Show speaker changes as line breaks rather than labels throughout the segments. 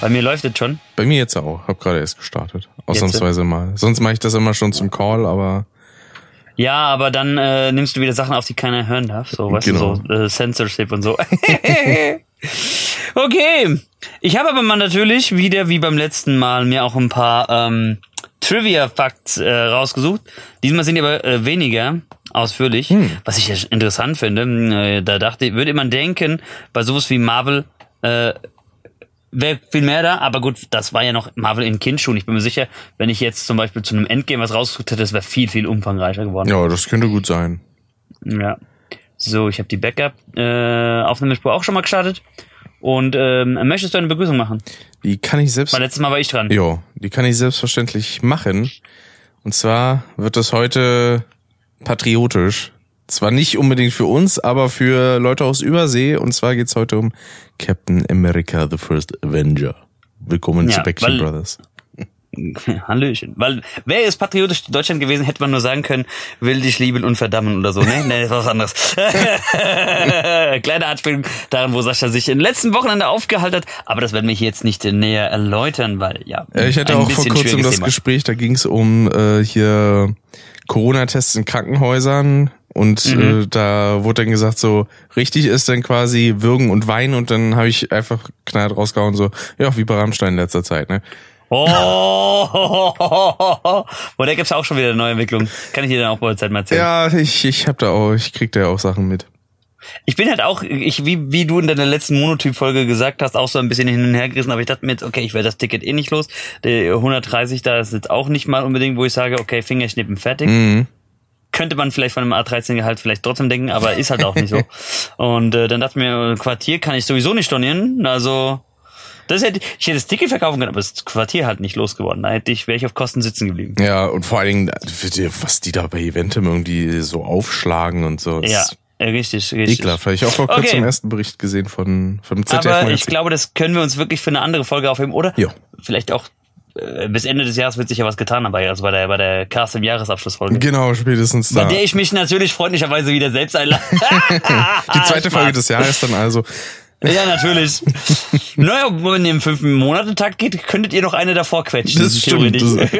Bei mir läuft es schon.
Bei mir jetzt auch. Hab gerade erst gestartet. Ausnahmsweise mal. Sonst mache ich das immer schon zum Call, aber
Ja, aber dann äh, nimmst du wieder Sachen auf, die keiner hören darf. So, weißt
Genau.
du, so äh, Censorship und so. okay. Ich habe aber mal natürlich wieder, wie beim letzten Mal, mir auch ein paar ähm, Trivia-Facts äh, rausgesucht. Diesmal sind die aber äh, weniger ausführlich, was ich ja interessant finde. Äh, da dachte ich, würde man denken, bei sowas wie Marvel äh, wäre viel mehr da, aber gut, das war ja noch Marvel in Kindschuhen. Ich bin mir sicher, wenn ich jetzt zum Beispiel zu einem Endgame was rausgesucht hätte, das wäre viel, viel umfangreicher geworden.
ja, das könnte gut sein.
Ja. So, ich habe die Backup-Aufnahmespur auch schon mal gestartet. Und ähm, möchtest du eine Begrüßung machen?
Die kann ich selbst.
Weil letztes Mal war ich dran.
Jo, die kann ich selbstverständlich machen. Und zwar wird das heute patriotisch. Zwar nicht unbedingt für uns, aber für Leute aus Übersee. Und zwar geht's heute um Captain America, the First Avenger. Willkommen
Ja,
zu Backstreet Brothers.
Hallöchen. Weil wäre es patriotisch Deutschland gewesen, hätte man nur sagen können, will dich lieben und verdammen oder so. Ne, nee, das ist was anderes. Kleine Anspielung daran, wo Sascha sich in den letzten Wochenende aufgehalten hat. Aber das werden wir hier jetzt nicht näher erläutern, weil ja.
Äh, Ich hatte auch vor kurzem das
Thema.
Gespräch, da ging's um äh, hier Corona-Tests in Krankenhäusern und
Mhm.
äh, da wurde dann gesagt, so richtig ist dann quasi Würgen und Weinen und dann habe ich einfach knallt rausgehauen, so, ja, wie bei Rammstein in letzter Zeit, ne?
Oh, Boah, da gibt's auch schon wieder eine neue Entwicklung. Kann ich dir dann auch bei der Zeit mal erzählen.
Ja, ich, ich hab da auch, ich krieg da auch Sachen mit.
Ich bin halt auch, ich, wie, wie du in deiner letzten Monotyp-Folge gesagt hast, auch so ein bisschen hin und her gerissen, aber ich dachte mir jetzt, okay, ich werde das Ticket eh nicht los. Der 130 da ist jetzt auch nicht mal unbedingt, wo ich sage, okay, Fingerschnippen fertig.
Mhm.
Könnte man vielleicht von einem A13-Gehalt vielleicht trotzdem denken, aber ist halt auch nicht so. Und äh, dann dachte ich mir, Quartier kann ich sowieso nicht stornieren, also das hätte, ich hätte das Ticket verkaufen können, aber das Quartier halt nicht losgeworden. Da hätte ich, wäre ich auf Kosten sitzen geblieben.
Ja, und vor allen Dingen, was die da bei Eventim irgendwie so aufschlagen und so.
Ja,
ist
äh, richtig, richtig.
Ekelhaft. Habe ich auch vor kurzem
Okay.
im ersten Bericht gesehen von, von ZDF.
Aber
Magazin.
ich glaube, das können wir uns wirklich für eine andere Folge aufheben, oder?
Ja.
Vielleicht auch äh, bis Ende des Jahres wird sich ja was getan dabei, also bei der, bei der Cast im Jahresabschlussfolge.
Genau, spätestens
Bei
da.
der ich mich natürlich freundlicherweise wieder selbst einlade.
Die zweite Folge des Jahres dann also.
Ja, natürlich. naja, wenn ihr im fünften Monate-Takt geht, könntet ihr noch eine davor quetschen.
Das stimmt.
theoretisch.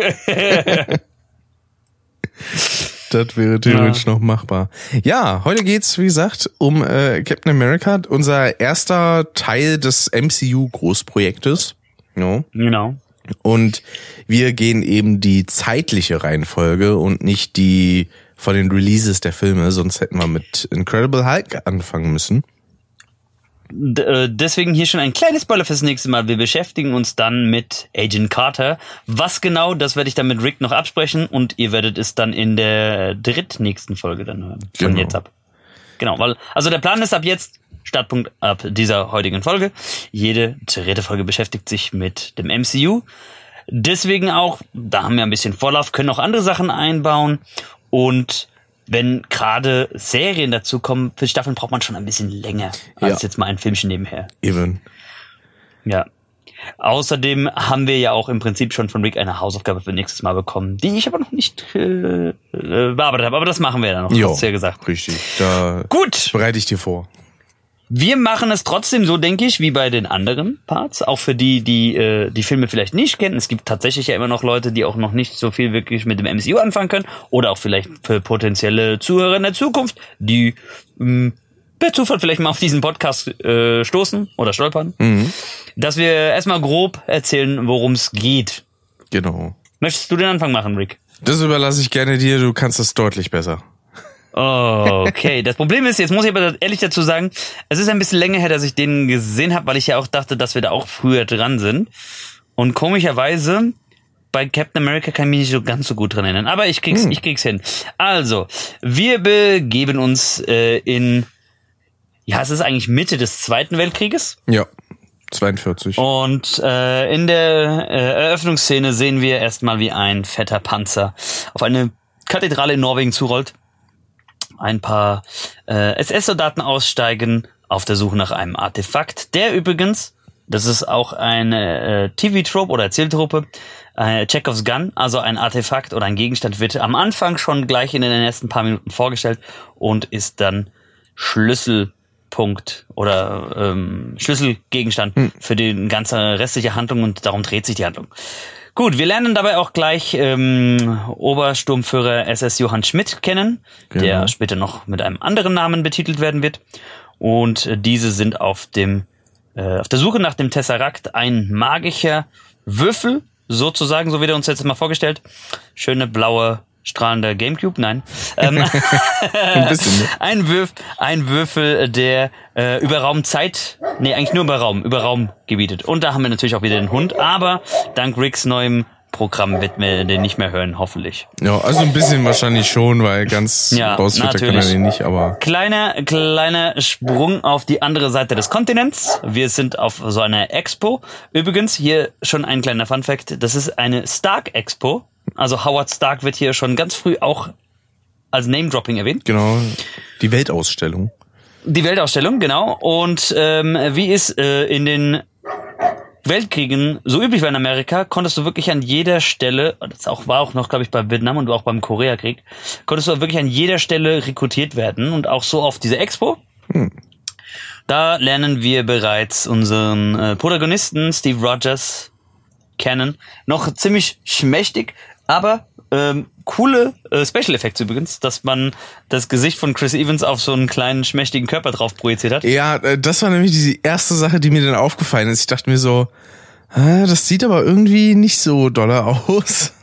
Das wäre theoretisch noch machbar. Ja, heute geht's, wie gesagt, um äh, Captain America, unser erster Teil des MCU-Großprojektes. Ja.
genau.
Und wir gehen eben die zeitliche Reihenfolge und nicht die von den Releases der Filme, sonst hätten wir mit Incredible Hulk anfangen müssen.
Äh, deswegen hier schon ein kleines Spoiler fürs nächste Mal. Wir beschäftigen uns dann mit Agent Carter. Was genau, das werde ich dann mit Rick noch absprechen und ihr werdet es dann in der drittnächsten Folge dann hören. Von
Genau.
jetzt ab. Genau, weil, also der Plan ist ab jetzt, Startpunkt ab dieser heutigen Folge. Jede dritte Folge beschäftigt sich mit dem MCU. Deswegen auch, da haben wir ein bisschen Vorlauf, können auch andere Sachen einbauen und wenn gerade Serien dazu kommen, für Staffeln braucht man schon ein bisschen länger als
Ja.
jetzt mal ein Filmchen nebenher.
Eben.
Ja. Außerdem haben wir ja auch im Prinzip schon von Rick eine Hausaufgabe für nächstes Mal bekommen, die ich aber noch nicht äh, äh, bearbeitet habe. Aber das machen wir dann noch,
Jo,
hast du ja gesagt.
richtig. Da
Gut,
bereite ich dir vor.
Wir machen es trotzdem so, denke ich, wie bei den anderen Parts. Auch für die, die äh, die Filme vielleicht nicht kennen. Es gibt tatsächlich ja immer noch Leute, die auch noch nicht so viel wirklich mit dem MCU anfangen können. Oder auch vielleicht für potenzielle Zuhörer in der Zukunft, die mh, per Zufall vielleicht mal auf diesen Podcast äh, stoßen oder stolpern. Dass wir erstmal grob erzählen, worum es geht.
Genau.
Möchtest du den Anfang machen, Rick?
Das überlasse ich gerne dir, du kannst das deutlich besser.
Okay. Das Problem ist, jetzt muss ich aber ehrlich dazu sagen, es ist ein bisschen länger her, dass ich den gesehen habe, weil ich ja auch dachte, dass wir da auch früher dran sind. Und komischerweise bei Captain America kann ich mich nicht so ganz so gut dran erinnern. Aber ich krieg's, ich krieg's hin. Also, wir begeben uns äh, in, ja, es ist eigentlich Mitte des Zweiten Weltkrieges.
Ja. 42.
Und äh, in der äh, Eröffnungsszene sehen wir erstmal, wie ein fetter Panzer auf eine Kathedrale in Norwegen zurollt. Ein paar äh, SS-Soldaten aussteigen auf der Suche nach einem Artefakt, der übrigens, das ist auch eine äh, TV-Trope oder Erzähltruppe, äh, Chekhovs Gun, also ein Artefakt oder ein Gegenstand wird am Anfang schon gleich in den ersten paar Minuten vorgestellt und ist dann Schlüssel Punkt oder ähm, Schlüsselgegenstand
Hm.
für die ganze restliche Handlung und darum dreht sich die Handlung. Gut, wir lernen dabei auch gleich ähm, Obersturmführer SS Johann Schmidt kennen,
Genau.
der später noch mit einem anderen Namen betitelt werden wird. Und äh, diese sind auf dem äh, auf der Suche nach dem Tesserakt, ein magischer Würfel, sozusagen, so wird er uns jetzt mal vorgestellt. Schöne blaue strahlende Gamecube, nein. Ähm,
Ein bisschen, ne?
ein, Würf, ein Würfel, der äh, über Raumzeit, nee, eigentlich nur über Raum, über Raum gebietet. Und da haben wir natürlich auch wieder den Hund, aber dank Ricks neuem Programm wird mir den nicht mehr hören, hoffentlich.
Ja, also ein bisschen wahrscheinlich schon, weil ganz
Ja,
rausfiltern kann er
natürlich.
den nicht, aber
Kleiner, kleiner Sprung auf die andere Seite des Kontinents. Wir sind auf so einer Expo. Übrigens, hier schon ein kleiner Funfact. Das ist eine Stark Expo. Also Howard Stark wird hier schon ganz früh auch als Name-Dropping erwähnt.
genau, die Weltausstellung.
Die Weltausstellung, genau. Und ähm, wie es äh, in den Weltkriegen so üblich war in Amerika, konntest du wirklich an jeder Stelle, das auch, war auch noch, glaube ich, bei Vietnam und auch beim Koreakrieg, konntest du wirklich an jeder Stelle rekrutiert werden und auch so auf diese Expo. Da lernen wir bereits unseren äh, Protagonisten Steve Rogers kennen. Noch ziemlich schmächtig, aber ähm, coole äh, Special Effects übrigens, dass man das Gesicht von Chris Evans auf so einen kleinen schmächtigen Körper drauf projiziert hat.
Ja, äh, das war nämlich die erste Sache, die mir dann aufgefallen ist. Ich dachte mir so, ah, das sieht aber irgendwie nicht so doller aus.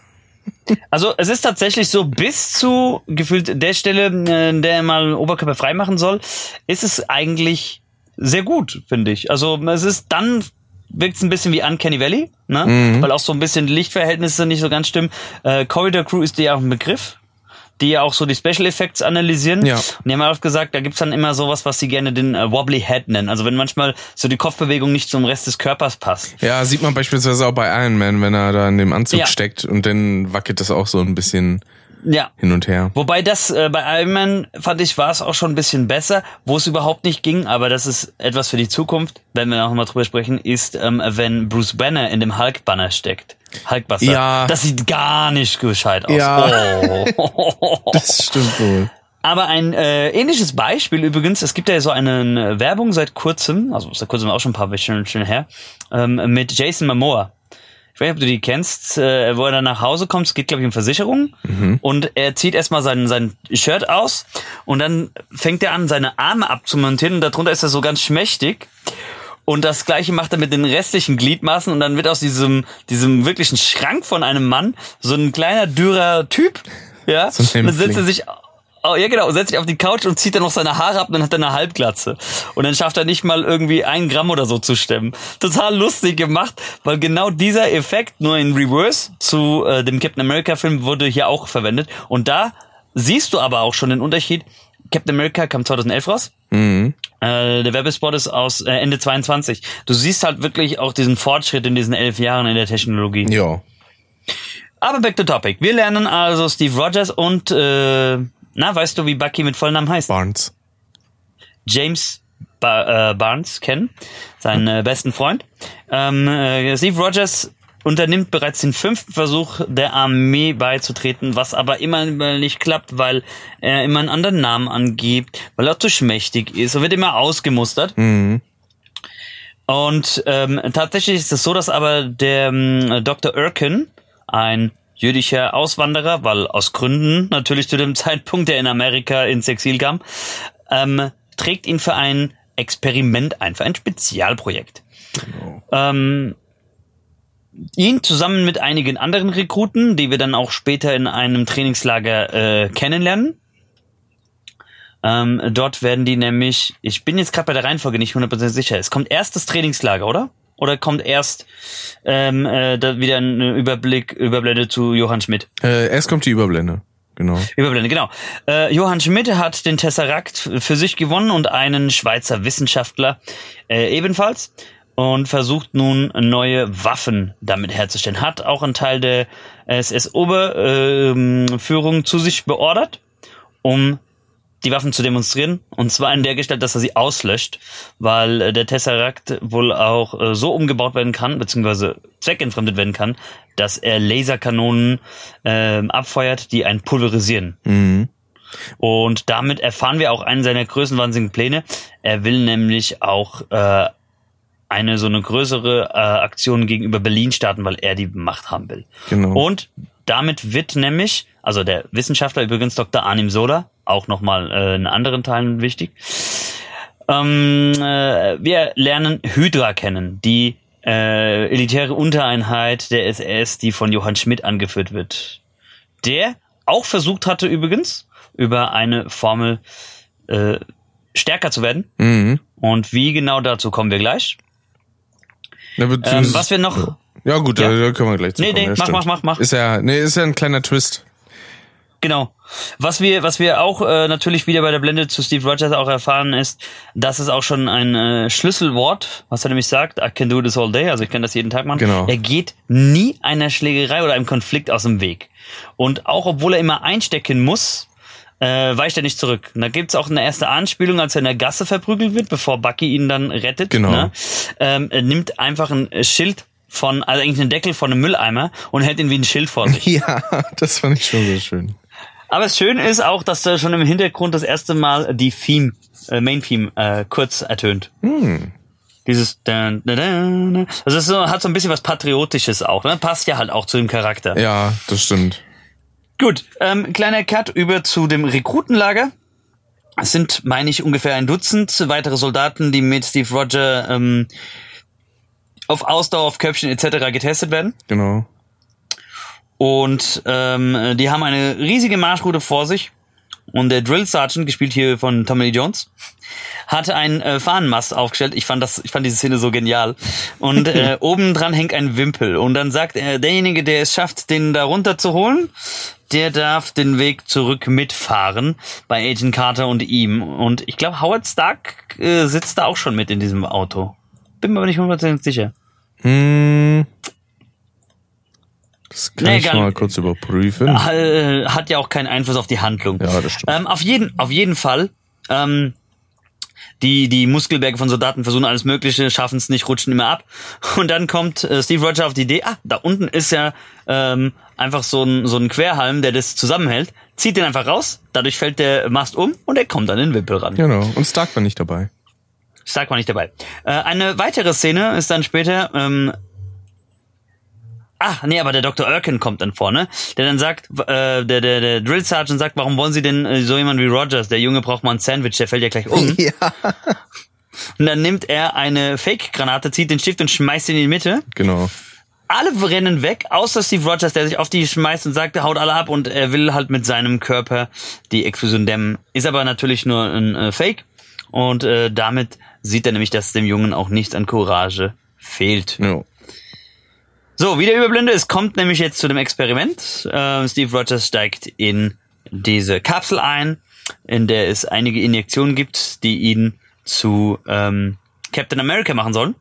Also es ist tatsächlich so, bis zu gefühlt der Stelle, äh, der mal Oberkörper frei machen soll, ist es eigentlich sehr gut, finde ich. Also es ist dann wirkt es ein bisschen wie Uncanny Valley, ne? Weil auch so ein bisschen Lichtverhältnisse nicht so ganz stimmen. Äh, Corridor Crew ist dir ja auch ein Begriff, die ja auch so die Special Effects analysieren.
Ja.
Und die haben oft gesagt, da gibt's dann immer sowas, was sie gerne den äh, Wobbly Head nennen. Also wenn manchmal so die Kopfbewegung nicht zum Rest des Körpers passt.
Ja, sieht man beispielsweise auch bei Iron Man, wenn er da in dem Anzug
Ja.
steckt und dann wackelt das auch so ein bisschen
Ja.
hin und her.
Wobei das äh, bei Iron Man, fand ich, war es auch schon ein bisschen besser, wo es überhaupt nicht ging, aber das ist etwas für die Zukunft, wenn wir noch mal drüber sprechen, ist, ähm, wenn Bruce Banner in dem Hulk-Banner steckt. Hulkbuster.
Ja.
Das sieht gar nicht gescheit aus.
Ja.
Oh.
Das stimmt wohl.
Aber ein äh, ähnliches Beispiel übrigens, es gibt ja so eine Werbung seit kurzem, also seit kurzem auch schon ein paar Wochen her, ähm, mit Jason Momoa. Ich weiß nicht, ob du die kennst, äh, wo er dann nach Hause kommt, es geht, glaube ich, um Versicherung. Und er zieht erstmal sein, sein Shirt aus und dann fängt er an, seine Arme abzumontieren und darunter ist er so ganz schmächtig. Und das gleiche macht er mit den restlichen Gliedmaßen und dann wird aus diesem, diesem wirklichen Schrank von einem Mann so ein kleiner, dürrer Typ. Ja,
So
dann setzt er sich Oh, ja, genau. Setzt sich auf die Couch und zieht dann noch seine Haare ab und dann hat er eine Halbglatze. Und dann schafft er nicht mal irgendwie ein Gramm oder so zu stemmen. Total lustig gemacht, weil genau dieser Effekt nur in Reverse zu äh, dem Captain America Film wurde hier auch verwendet. Und da siehst du aber auch schon den Unterschied. Captain America kam 2011 raus.
Mhm.
Äh, der Werbespot ist aus äh, Ende 22. Du siehst halt wirklich auch diesen Fortschritt in diesen elf Jahren in der Technologie.
Ja.
Aber back to topic. Wir lernen also Steve Rogers und äh, na, weißt du, wie Bucky mit Vollnamen heißt?
Barnes.
James ba äh, Barnes kennen, seinen äh, besten Freund. Ähm, äh, Steve Rogers unternimmt bereits den fünften Versuch der Armee beizutreten, was aber immer nicht klappt, weil er immer einen anderen Namen angibt, weil er zu schmächtig ist und wird immer ausgemustert.
Mhm.
Und ähm, tatsächlich ist es so, dass aber der ähm, Dr. Erkin, ein jüdischer Auswanderer, weil aus Gründen natürlich zu dem Zeitpunkt, der in Amerika ins Exil kam, ähm, trägt ihn für ein Experiment ein, für ein Spezialprojekt. Ähm, ihn zusammen mit einigen anderen Rekruten, die wir dann auch später in einem Trainingslager äh, kennenlernen. Ähm, dort werden die nämlich, ich bin jetzt gerade bei der Reihenfolge nicht 100% sicher, es kommt erst das Trainingslager, oder? Oder kommt erst ähm, äh, da wieder ein Überblick, Überblende zu Johann Schmidt?
Äh, erst kommt die Überblende. Genau.
Überblende, genau. Äh, Johann Schmidt hat den Tesseract für sich gewonnen und einen Schweizer Wissenschaftler äh, ebenfalls und versucht nun neue Waffen damit herzustellen. Hat auch einen Teil der SS-Oberführung zu sich beordert, um die Waffen zu demonstrieren. Und zwar in der Gestalt, dass er sie auslöscht, weil äh, der Tesseract wohl auch äh, so umgebaut werden kann, beziehungsweise zweckentfremdet werden kann, dass er Laserkanonen ähm, abfeuert, die einen pulverisieren.
Mhm.
Und damit erfahren wir auch einen seiner größenwahnsinnigen Pläne. Er will nämlich auch äh, eine so eine größere äh, Aktion gegenüber Berlin starten, weil er die Macht haben will.
Genau.
Und damit wird nämlich, also der Wissenschaftler übrigens Dr. Arnim Sola, auch nochmal äh, in anderen Teilen wichtig, ähm, äh, wir lernen Hydra kennen, die äh, elitäre Untereinheit der SS, die von Johann Schmidt angeführt wird. Der auch versucht hatte übrigens, über eine Formel äh, stärker zu werden.
Mhm.
Und wie genau dazu kommen wir gleich.
Ja,
Ähm, was wir noch
ja gut,
Ja.
Da, da können wir gleich zu
Nee,
kommen.
nee,
ja,
mach,
stimmt.
mach, mach, mach.
Ist ja, nee, ist ja ein kleiner Twist.
Genau. Was wir, was wir auch äh, natürlich wieder bei der Blende zu Steve Rogers auch erfahren ist, dass es auch schon ein äh, Schlüsselwort, was er nämlich sagt, I can do this all day, also ich kann das jeden Tag machen.
Genau.
Er geht nie einer Schlägerei oder einem Konflikt aus dem Weg. Und auch obwohl er immer einstecken muss, äh, weicht er nicht zurück. Und da gibt's auch eine erste Anspielung, als er in der Gasse verprügelt wird, bevor Bucky ihn dann rettet.
Genau.
Ne? Ähm, er nimmt einfach ein Schild von, also eigentlich einen Deckel von einem Mülleimer und hält ihn wie ein Schild vor sich.
Ja, das fand ich schon so schön.
Aber das Schöne ist auch, dass da schon im Hintergrund das erste Mal die Theme, äh, Main Theme, äh, kurz ertönt. Dieses dun, dun, dun, dun. Also es so, hat so ein bisschen was Patriotisches auch, ne? Passt ja halt auch zu dem Charakter.
Ja, das stimmt.
Gut, ähm, kleiner Cut über zu dem Rekrutenlager. Es sind, meine ich, ungefähr ein Dutzend weitere Soldaten, die mit Steve Roger ähm, auf Ausdauer, auf Köpfchen etc. getestet werden.
Genau.
Und ähm, die haben eine riesige Marschroute vor sich. Und der Drill Sergeant, gespielt hier von Tommy Lee Jones, hatte einen äh, Fahnenmast aufgestellt. Ich fand das, ich fand diese Szene so genial. Und äh, oben dran hängt ein Wimpel. Und dann sagt er, derjenige, der es schafft, den da runterzuholen, der darf den Weg zurück mitfahren bei Agent Carter und ihm. Und ich glaube, Howard Stark äh, sitzt da auch schon mit in diesem Auto. Bin mir aber nicht hundertprozentig sicher.
Hm. Das kann
Nee,
ich mal kurz überprüfen.
äh, hat ja auch keinen Einfluss auf die Handlung.
Ja, das stimmt.
Ähm, auf jeden, auf jeden Fall. Ähm, die, die Muskelberge von Soldaten versuchen alles Mögliche, schaffen es nicht, rutschen immer ab. Und dann kommt äh, Steve Roger auf die Idee, ah, da unten ist ja ähm, einfach so ein, so ein Querhalm, der das zusammenhält, zieht den einfach raus, dadurch fällt der Mast um und er kommt an den Wimpel ran.
Genau. Und Stark war nicht dabei.
Stark war nicht dabei. Äh, eine weitere Szene ist dann später, ähm, Ah, nee, aber der Dr. Erkin kommt dann vorne, der dann sagt, äh, der, der, der Drill Sergeant sagt, warum wollen Sie denn äh, so jemand wie Rogers? Der Junge braucht mal ein Sandwich, der fällt ja gleich um.
Ja.
Und dann nimmt er eine Fake-Granate, zieht den Stift und schmeißt ihn in die Mitte.
Genau.
Alle rennen weg, außer Steve Rogers, der sich auf die schmeißt und sagt, er haut alle ab und er will halt mit seinem Körper die Explosion dämmen. Ist aber natürlich nur ein äh, Fake. Und äh, damit sieht er nämlich, dass dem Jungen auch nichts an Courage fehlt.
Ja.
So, wieder Überblende. Es kommt nämlich jetzt zu dem Experiment. Äh, Steve Rogers steigt in diese Kapsel ein, in der es einige Injektionen gibt, die ihn zu ähm, Captain America machen sollen.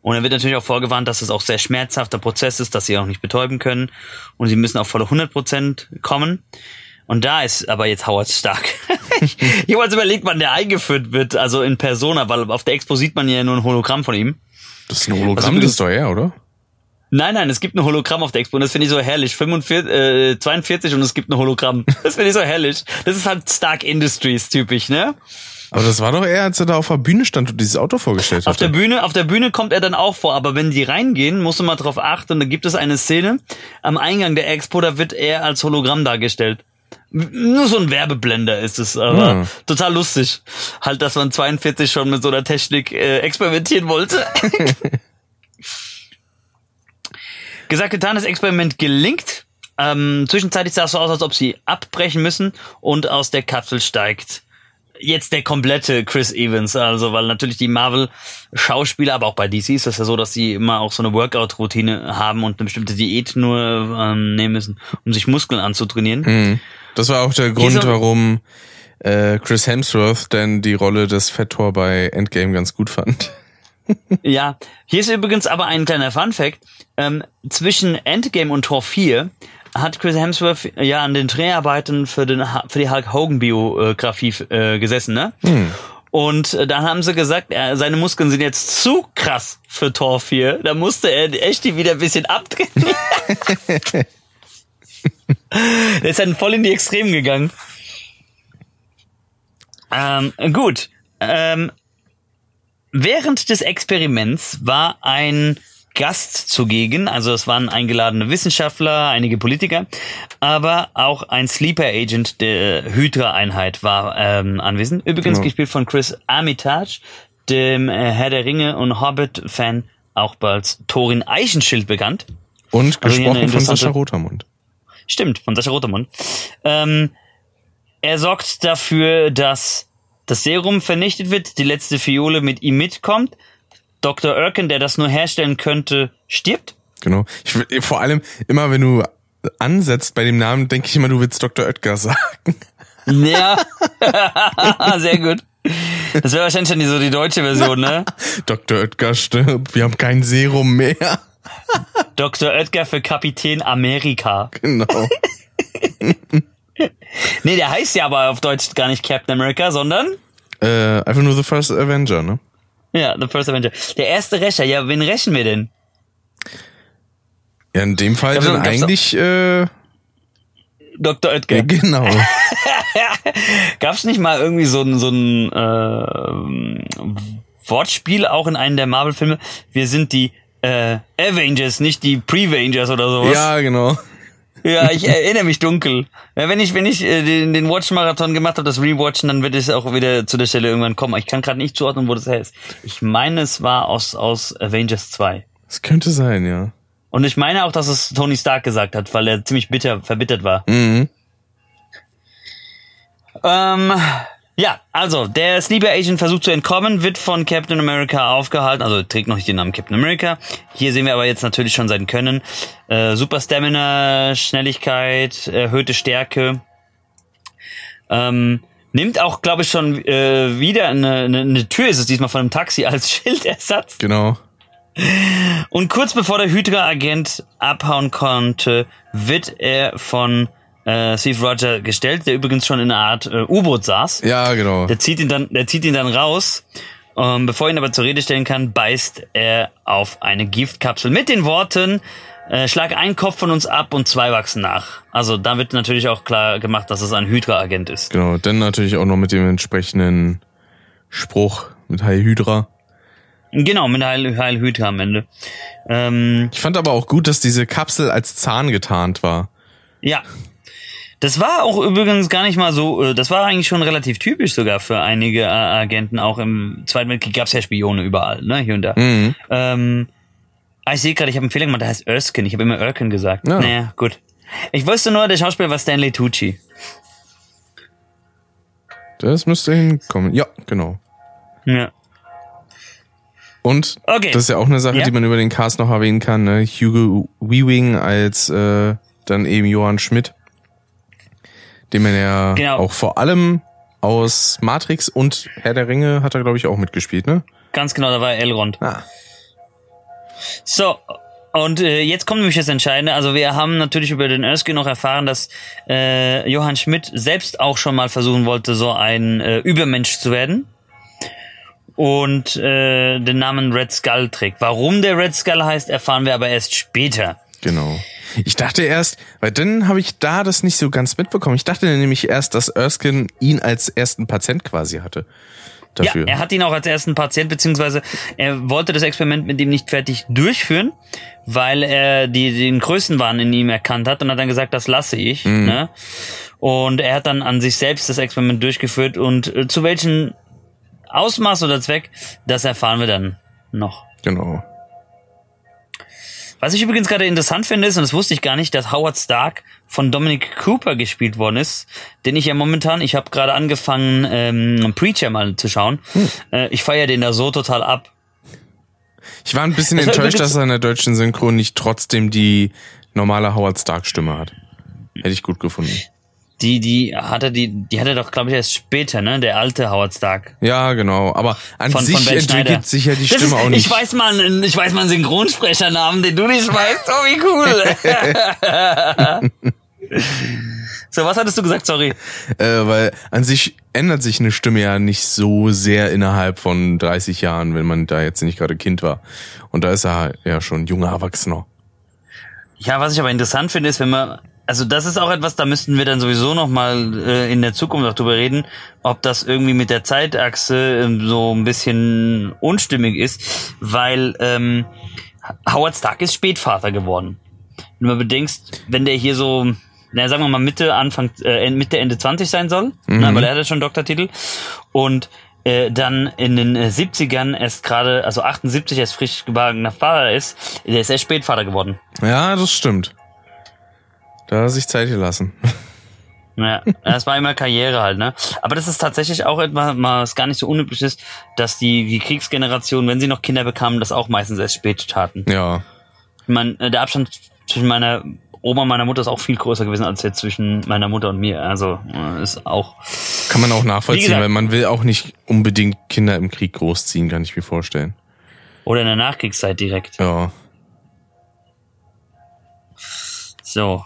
Und er wird natürlich auch vorgewarnt, dass es auch sehr schmerzhafter Prozess ist, dass sie auch nicht betäuben können. Und sie müssen auf volle 100% kommen. Und da ist aber jetzt Howard Stark. jetzt überlegt, wann der eingeführt wird, also in Persona, weil auf der Expo sieht man ja nur ein Hologramm von ihm.
Das ist ein Hologramm,
Also,
das ist doch er, oder?
Nein, nein, es gibt ein Hologramm auf der Expo und das finde ich so herrlich. 45, äh, 42 und es gibt ein Hologramm. Das finde ich so herrlich. Das ist halt Stark Industries typisch, ne?
Aber das war doch er, als er da auf der Bühne stand und dieses Auto vorgestellt
Auf der
hat.
Bühne, auf der Bühne kommt er dann auch vor, aber wenn die reingehen, musst du mal drauf achten, und da gibt es eine Szene am Eingang der Expo, da wird er als Hologramm dargestellt. Nur so ein Werbeblender ist es, aber
Ja.
total lustig. Halt, dass man 42 schon mit so einer Technik äh, experimentieren wollte. Gesagt, getan, das Experiment gelingt. Ähm, zwischenzeitlich sah es so aus, als ob sie abbrechen müssen und aus der Kapsel steigt jetzt der komplette Chris Evans, also weil natürlich die Marvel-Schauspieler, aber auch bei DC ist das ja so, dass sie immer auch so eine Workout-Routine haben und eine bestimmte Diät nur ähm, nehmen müssen, um sich Muskeln anzutrainieren.
Mhm. Das war auch der Grund,
so-
warum äh, Chris Hemsworth denn die Rolle des Fett-Tor bei Endgame ganz gut fand.
Ja, hier ist übrigens aber ein kleiner Fun-Fact. Ähm, zwischen Endgame und Tor 4 hat Chris Hemsworth ja an den Dreharbeiten für, den, für die Hulk Hogan Biografie äh, gesessen, ne? Und äh, dann haben sie gesagt, er, seine Muskeln sind jetzt zu krass für Tor 4. Da musste er echt die wieder ein bisschen abdrehen. Der ist dann voll in die Extremen gegangen. Ähm, gut. Ähm, während des Experiments war ein Gast zugegen, also es waren eingeladene Wissenschaftler, einige Politiker, aber auch ein Sleeper Agent der Hydra-Einheit war ähm, anwesend. Übrigens
Genau.
gespielt von Chris Armitage, dem äh, Herr der Ringe und Hobbit-Fan, auch als Thorin Eichenschild bekannt.
Und
Also
gesprochen von Sascha Rotermund.
Stimmt, von Sascha Rotermund. Ähm, er sorgt dafür, dass das Serum vernichtet wird, die letzte Fiole mit ihm mitkommt. Dr. Erkin, der das nur herstellen könnte, stirbt.
Genau. Ich, vor allem, immer wenn du ansetzt bei dem Namen, denke ich immer, du willst Dr. Oetker sagen.
Ja, sehr gut. Das wäre wahrscheinlich schon die, so die deutsche Version, ne?
Dr. Oetker stirbt, wir haben kein Serum mehr.
Dr. Oetker für Kapitän Amerika.
Genau.
Nee, der heißt ja aber auf Deutsch gar nicht Captain America, sondern
äh, einfach nur The First Avenger, ne?
ja, The First Avenger. Der erste Rächer. Ja, wen rächen wir denn?
Ja, in dem Fall dann eigentlich, äh,
Dr. Oetker.
genau.
Gab's nicht mal irgendwie so ein, so ein äh, Wortspiel auch in einem der Marvel-Filme? Wir sind die äh, Avengers, nicht die Prevangers oder sowas.
ja, genau.
Ja, ich erinnere mich dunkel. Ja, wenn ich, wenn ich äh, den, den Watch-Marathon gemacht habe, das Rewatchen, dann wird es auch wieder zu der Stelle irgendwann kommen. Ich kann gerade nicht zuordnen, wo das her ist. Ich meine, es war aus, aus Avengers 2.
Das könnte sein, ja.
Und ich meine auch, dass es Tony Stark gesagt hat, weil er ziemlich bitter, verbittert war.
Mhm.
Ähm, ja, also, der Sleeper Agent versucht zu entkommen, wird von Captain America aufgehalten, also trägt noch nicht den Namen Captain America. Hier sehen wir aber jetzt natürlich schon sein Können. Äh, Super Stamina, Schnelligkeit, erhöhte Stärke. Ähm, nimmt auch, glaube ich, schon äh, wieder eine, eine, eine Tür, ist es diesmal von einem Taxi als Schildersatz.
Genau.
Und kurz bevor der Hydra-Agent abhauen konnte, wird er von äh, Steve Roger gestellt, der übrigens schon in einer Art äh, U-Boot saß.
Ja, genau.
Der zieht ihn dann, der zieht ihn dann raus. Ähm, bevor er ihn aber zur Rede stellen kann, beißt er auf eine Giftkapsel mit den Worten: äh, Schlag einen Kopf von uns ab und zwei wachsen nach. Also da wird natürlich auch klar gemacht, dass es ein Hydra-Agent ist.
Genau. Dann natürlich auch noch mit dem entsprechenden Spruch mit Heil Hydra.
Genau, mit Heil, Heil Hydra am Ende. Ähm,
Ich fand aber auch gut, dass diese Kapsel als Zahn getarnt war.
Ja. Das war auch übrigens gar nicht mal so, äh, das war eigentlich schon relativ typisch sogar für einige äh, Agenten. Auch im Zweiten Weltkrieg gab es ja Spione überall, ne, hier und da.
Mhm.
Ähm, ah, ich sehe gerade, ich habe einen Fehler gemacht, der heißt Erskine. Ich habe immer Erkin gesagt.
Ja.
Naja, gut. Ich wusste nur, der Schauspieler war Stanley Tucci.
Das müsste hinkommen. Ja, genau.
Ja.
Und
Okay.
das ist ja auch eine Sache,
Ja.
die man über den Cast noch erwähnen kann. Ne? Hugo Weaving als äh, dann eben Johann Schmidt, den man ja
Genau.
auch vor allem aus Matrix und Herr der Ringe hat er, glaube ich, auch mitgespielt, ne?
Ganz genau, da war Elrond.
Ah.
So, und äh, jetzt kommt nämlich das Entscheidende. Also wir haben natürlich über den Erskine noch erfahren, dass äh, Johann Schmidt selbst auch schon mal versuchen wollte, so ein äh, Übermensch zu werden. Und äh, den Namen Red Skull trägt. Warum der Red Skull heißt, erfahren wir aber erst später.
Genau. Ich dachte erst, weil dann habe ich da das nicht so ganz mitbekommen. Ich dachte nämlich erst, dass Erskine ihn als ersten Patient quasi hatte. Dafür.
Ja, er hat ihn auch als ersten Patient, beziehungsweise er wollte das Experiment mit ihm nicht fertig durchführen, weil er die, den Größenwahn in ihm erkannt hat und hat dann gesagt, das lasse ich. Ne? Und er hat dann an sich selbst das Experiment durchgeführt und äh, zu welchem Ausmaß oder Zweck, das erfahren wir dann noch.
genau.
Was ich übrigens gerade interessant finde, ist, und das wusste ich gar nicht, dass Howard Stark von Dominic Cooper gespielt worden ist, den ich ja momentan, ich habe gerade angefangen, ähm, Preacher mal zu schauen. Äh, ich feiere den da so total ab.
Ich war ein bisschen
Das
enttäuscht, dass er in der deutschen Synchron nicht trotzdem die normale Howard Stark Stimme hat. Hätte ich gut gefunden.
Die, die hatte die, die hatte doch, glaube ich, erst später, ne? Der alte Howard Stark.
Ja, genau. Aber an
Von,
sich
von
entwickelt
Schneider.
sich ja die
Das
Stimme
ist,
auch nicht.
Ich weiß mal, ich weiß mal einen Synchronsprechernamen, den du nicht weißt. Oh, wie cool. so, was hattest du gesagt? Sorry.
Äh, weil an sich ändert sich eine Stimme ja nicht so sehr innerhalb von 30 Jahren, wenn man da jetzt nicht gerade Kind war. Und da ist er ja schon junger Erwachsener.
Ja, was ich aber interessant finde, ist, wenn man also das ist auch etwas, da müssten wir dann sowieso noch mal äh, in der Zukunft auch drüber reden, ob das irgendwie mit der Zeitachse ähm, so ein bisschen unstimmig ist, weil ähm, Howard Stark ist Spätvater geworden. Wenn du mal bedenkst, wenn der hier so, na sagen wir mal Mitte, Anfang, äh, Mitte, Ende 20 sein soll,
Mhm.
na, weil er hat ja schon Doktortitel und äh, dann in den äh, 70ern erst gerade, also 78 erst frisch gebagener Vater ist, der ist erst Spätvater geworden.
Ja, das stimmt. Da hat er sich Zeit gelassen.
Naja, das war immer Karriere halt, ne? Aber das ist tatsächlich auch etwas, was gar nicht so unüblich ist, dass die, die Kriegsgeneration, wenn sie noch Kinder bekamen, das auch meistens erst spät taten.
Ja.
Ich meine, äh, der Abstand zwischen meiner Oma und meiner Mutter ist auch viel größer gewesen als jetzt zwischen meiner Mutter und mir. Also äh, ist auch.
Kann man auch nachvollziehen,
gesagt-
weil man will auch nicht unbedingt Kinder im Krieg großziehen, kann ich mir vorstellen.
Oder in der Nachkriegszeit direkt.
Ja.
So.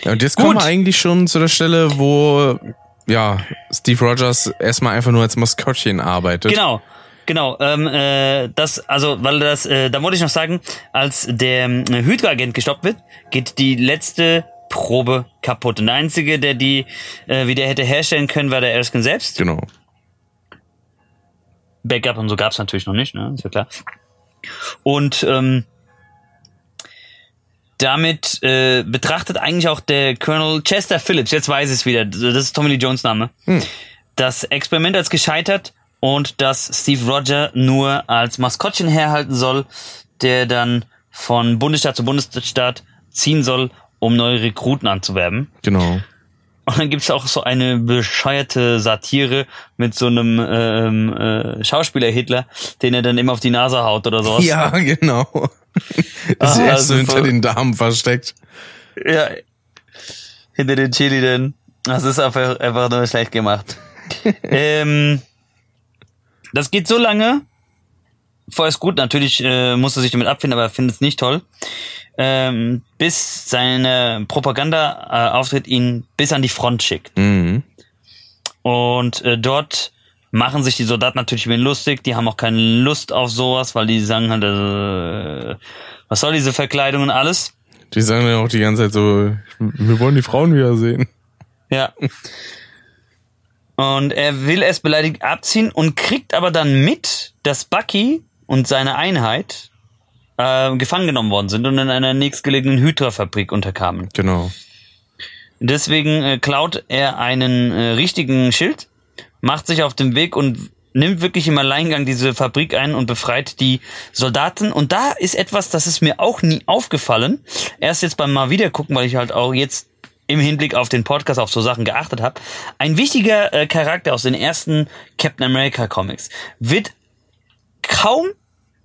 Ja und jetzt
Gut.
kommen wir eigentlich schon zu der Stelle, wo ja Steve Rogers erstmal einfach nur als Maskottchen arbeitet.
Genau. Genau, ähm, äh, das, also, weil das, äh, da wollte ich noch sagen, als der ähm, Hydra-Agent gestoppt wird, geht die letzte Probe kaputt. Und der Einzige, der die äh, wieder hätte herstellen können, war der Erskine selbst.
Genau.
Backup und so gab's natürlich noch nicht, ne? Ist ja klar. Und ähm, damit äh, betrachtet eigentlich auch der Colonel Chester Phillips, jetzt weiß ich es wieder, das ist Tommy Lee Jones Name, das Experiment als gescheitert und dass Steve Roger nur als Maskottchen herhalten soll, der dann von Bundesstaat zu Bundesstaat ziehen soll, um neue Rekruten anzuwerben.
Genau.
Und dann gibt's auch so eine bescheuerte Satire mit so einem ähm, äh, Schauspieler Hitler, den er dann immer auf die Nase haut oder sowas.
Ja, genau. Das ist
Ah,
erst so
super.
hinter den Damen versteckt.
ja. Hinter den Chili denn. Das ist einfach, einfach nur schlecht gemacht. ähm, das geht so lange. Vorher ist gut, natürlich äh, muss er sich damit abfinden, aber er findet es nicht toll. Ähm, bis seine Propaganda-Auftritt ihn bis an die Front schickt.
Mhm.
Und äh, dort machen sich die Soldaten natürlich über ihn lustig. Die haben auch keine Lust auf sowas, weil die sagen halt, äh, was soll diese Verkleidung und alles.
Die sagen ja auch die ganze Zeit so, wir wollen die Frauen wiedersehen.
Ja. Und er will es beleidigt abziehen und kriegt aber dann mit, dass Bucky und seine Einheit äh, gefangen genommen worden sind und in einer nächstgelegenen Hydra-Fabrik unterkamen.
Genau.
Deswegen äh, klaut er einen äh, richtigen Schild, macht sich auf den Weg und nimmt wirklich im Alleingang diese Fabrik ein und befreit die Soldaten. Und da ist etwas, das ist mir auch nie aufgefallen. Erst jetzt beim mal wieder gucken, weil ich halt auch jetzt im Hinblick auf den Podcast auf so Sachen geachtet habe. Ein wichtiger äh, Charakter aus den ersten Captain America Comics wird kaum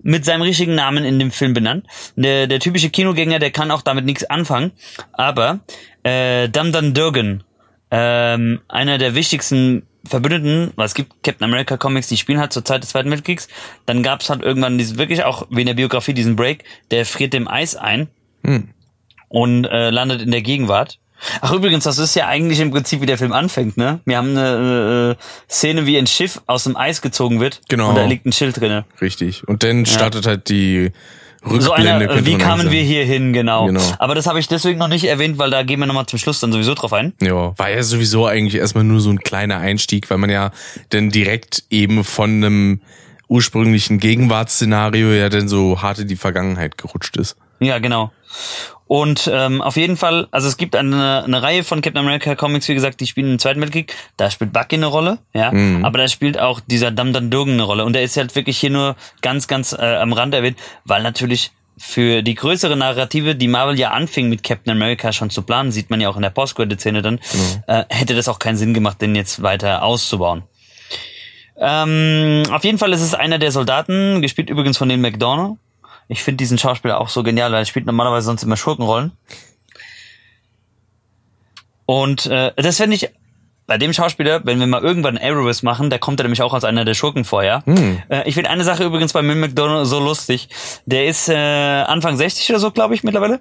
mit seinem richtigen Namen in dem Film benannt. Der, der typische Kinogänger, der kann auch damit nichts anfangen. Aber äh, Damdan Durgan, ähm, einer der wichtigsten Verbündeten, weil es gibt Captain America Comics, die spielen halt zur Zeit des Zweiten Weltkriegs. Dann gab es halt irgendwann diesen wirklich auch wie in der Biografie diesen Break, der friert dem Eis ein
Hm.
und äh, landet in der Gegenwart. Ach übrigens, das ist ja eigentlich im Prinzip wie der Film anfängt, ne? Wir haben eine äh, Szene, wie ein Schiff aus dem Eis gezogen wird
Genau.
und da liegt ein Schild drinne.
Richtig. Und dann startet halt die Rückblende.
So
könnte
wie kamen
sagen.
wir hier hin, genau.
Genau.
Aber das habe ich deswegen noch nicht erwähnt, weil da gehen wir nochmal zum Schluss dann sowieso drauf ein.
Ja, war ja sowieso eigentlich erstmal nur so ein kleiner Einstieg, weil man ja dann direkt eben von einem ursprünglichen Gegenwartsszenario ja dann so hart in die Vergangenheit gerutscht ist.
Ja, genau. Und ähm, auf jeden Fall, also es gibt eine, eine Reihe von Captain America Comics, wie gesagt, die spielen im Zweiten Weltkrieg. Da spielt Bucky eine Rolle, ja. Aber da spielt auch dieser Damdan Durgan eine Rolle. Und der ist halt wirklich hier nur ganz, ganz äh, am Rand erwähnt, weil natürlich für die größere Narrative, die Marvel ja anfing mit Captain America schon zu planen, sieht man ja auch in der Post-Credit-Szene dann, äh, hätte das auch keinen Sinn gemacht, den jetzt weiter auszubauen. Ähm, auf jeden Fall ist es einer der Soldaten, gespielt übrigens von den McDonough. Ich finde diesen Schauspieler auch so genial, weil er spielt normalerweise sonst immer Schurkenrollen. Und äh, das finde ich bei dem Schauspieler, wenn wir mal irgendwann Arrowverse machen, da kommt er nämlich auch als einer der Schurken vor, ja. Äh, ich finde eine Sache übrigens bei Mill McDonald so lustig. Der ist äh, Anfang 60 oder so, glaube ich, mittlerweile.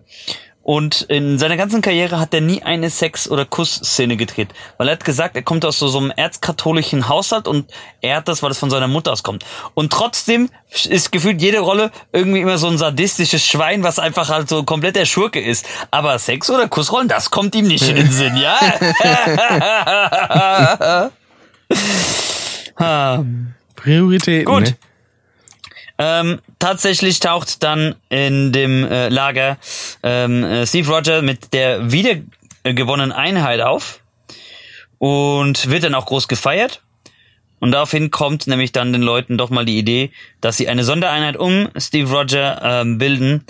Und in seiner ganzen Karriere hat er nie eine Sex- oder Kussszene gedreht. Weil er hat gesagt, er kommt aus so, so einem erzkatholischen Haushalt und er hat das, weil es von seiner Mutter auskommt. Und trotzdem ist gefühlt jede Rolle irgendwie immer so ein sadistisches Schwein, was einfach halt so komplett der Schurke ist. Aber Sex- oder Kussrollen, das kommt ihm nicht in den Sinn, ja?
Prioritäten.
Gut.
Ne?
Ähm, tatsächlich taucht dann in dem äh, Lager ähm, äh, Steve Roger mit der wiedergewonnenen Einheit auf und wird dann auch groß gefeiert. Und daraufhin kommt nämlich dann den Leuten doch mal die Idee, dass sie eine Sondereinheit um Steve Roger ähm, bilden,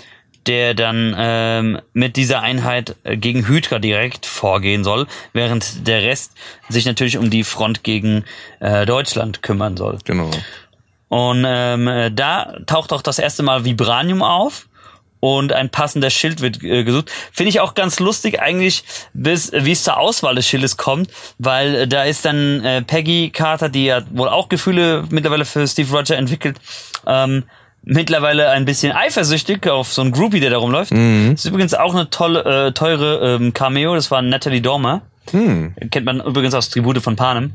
der dann ähm, mit dieser Einheit äh, gegen Hydra direkt vorgehen soll, während der Rest sich natürlich um die Front gegen äh, Deutschland kümmern soll.
Genau.
Und ähm, äh, da taucht auch das erste Mal Vibranium auf und ein passender Schild wird äh, gesucht. Finde ich auch ganz lustig eigentlich, bis wie es zur Auswahl des Schildes kommt, weil äh, da ist dann äh, Peggy Carter, die ja wohl auch Gefühle mittlerweile für Steve Roger entwickelt, ähm, mittlerweile ein bisschen eifersüchtig auf so einen Groupie, der da rumläuft.
Mhm.
Das ist übrigens auch eine tolle, äh, teure ähm, Cameo, das war Natalie Dormer.
Hm.
Kennt man übrigens aus Tribute von Panem.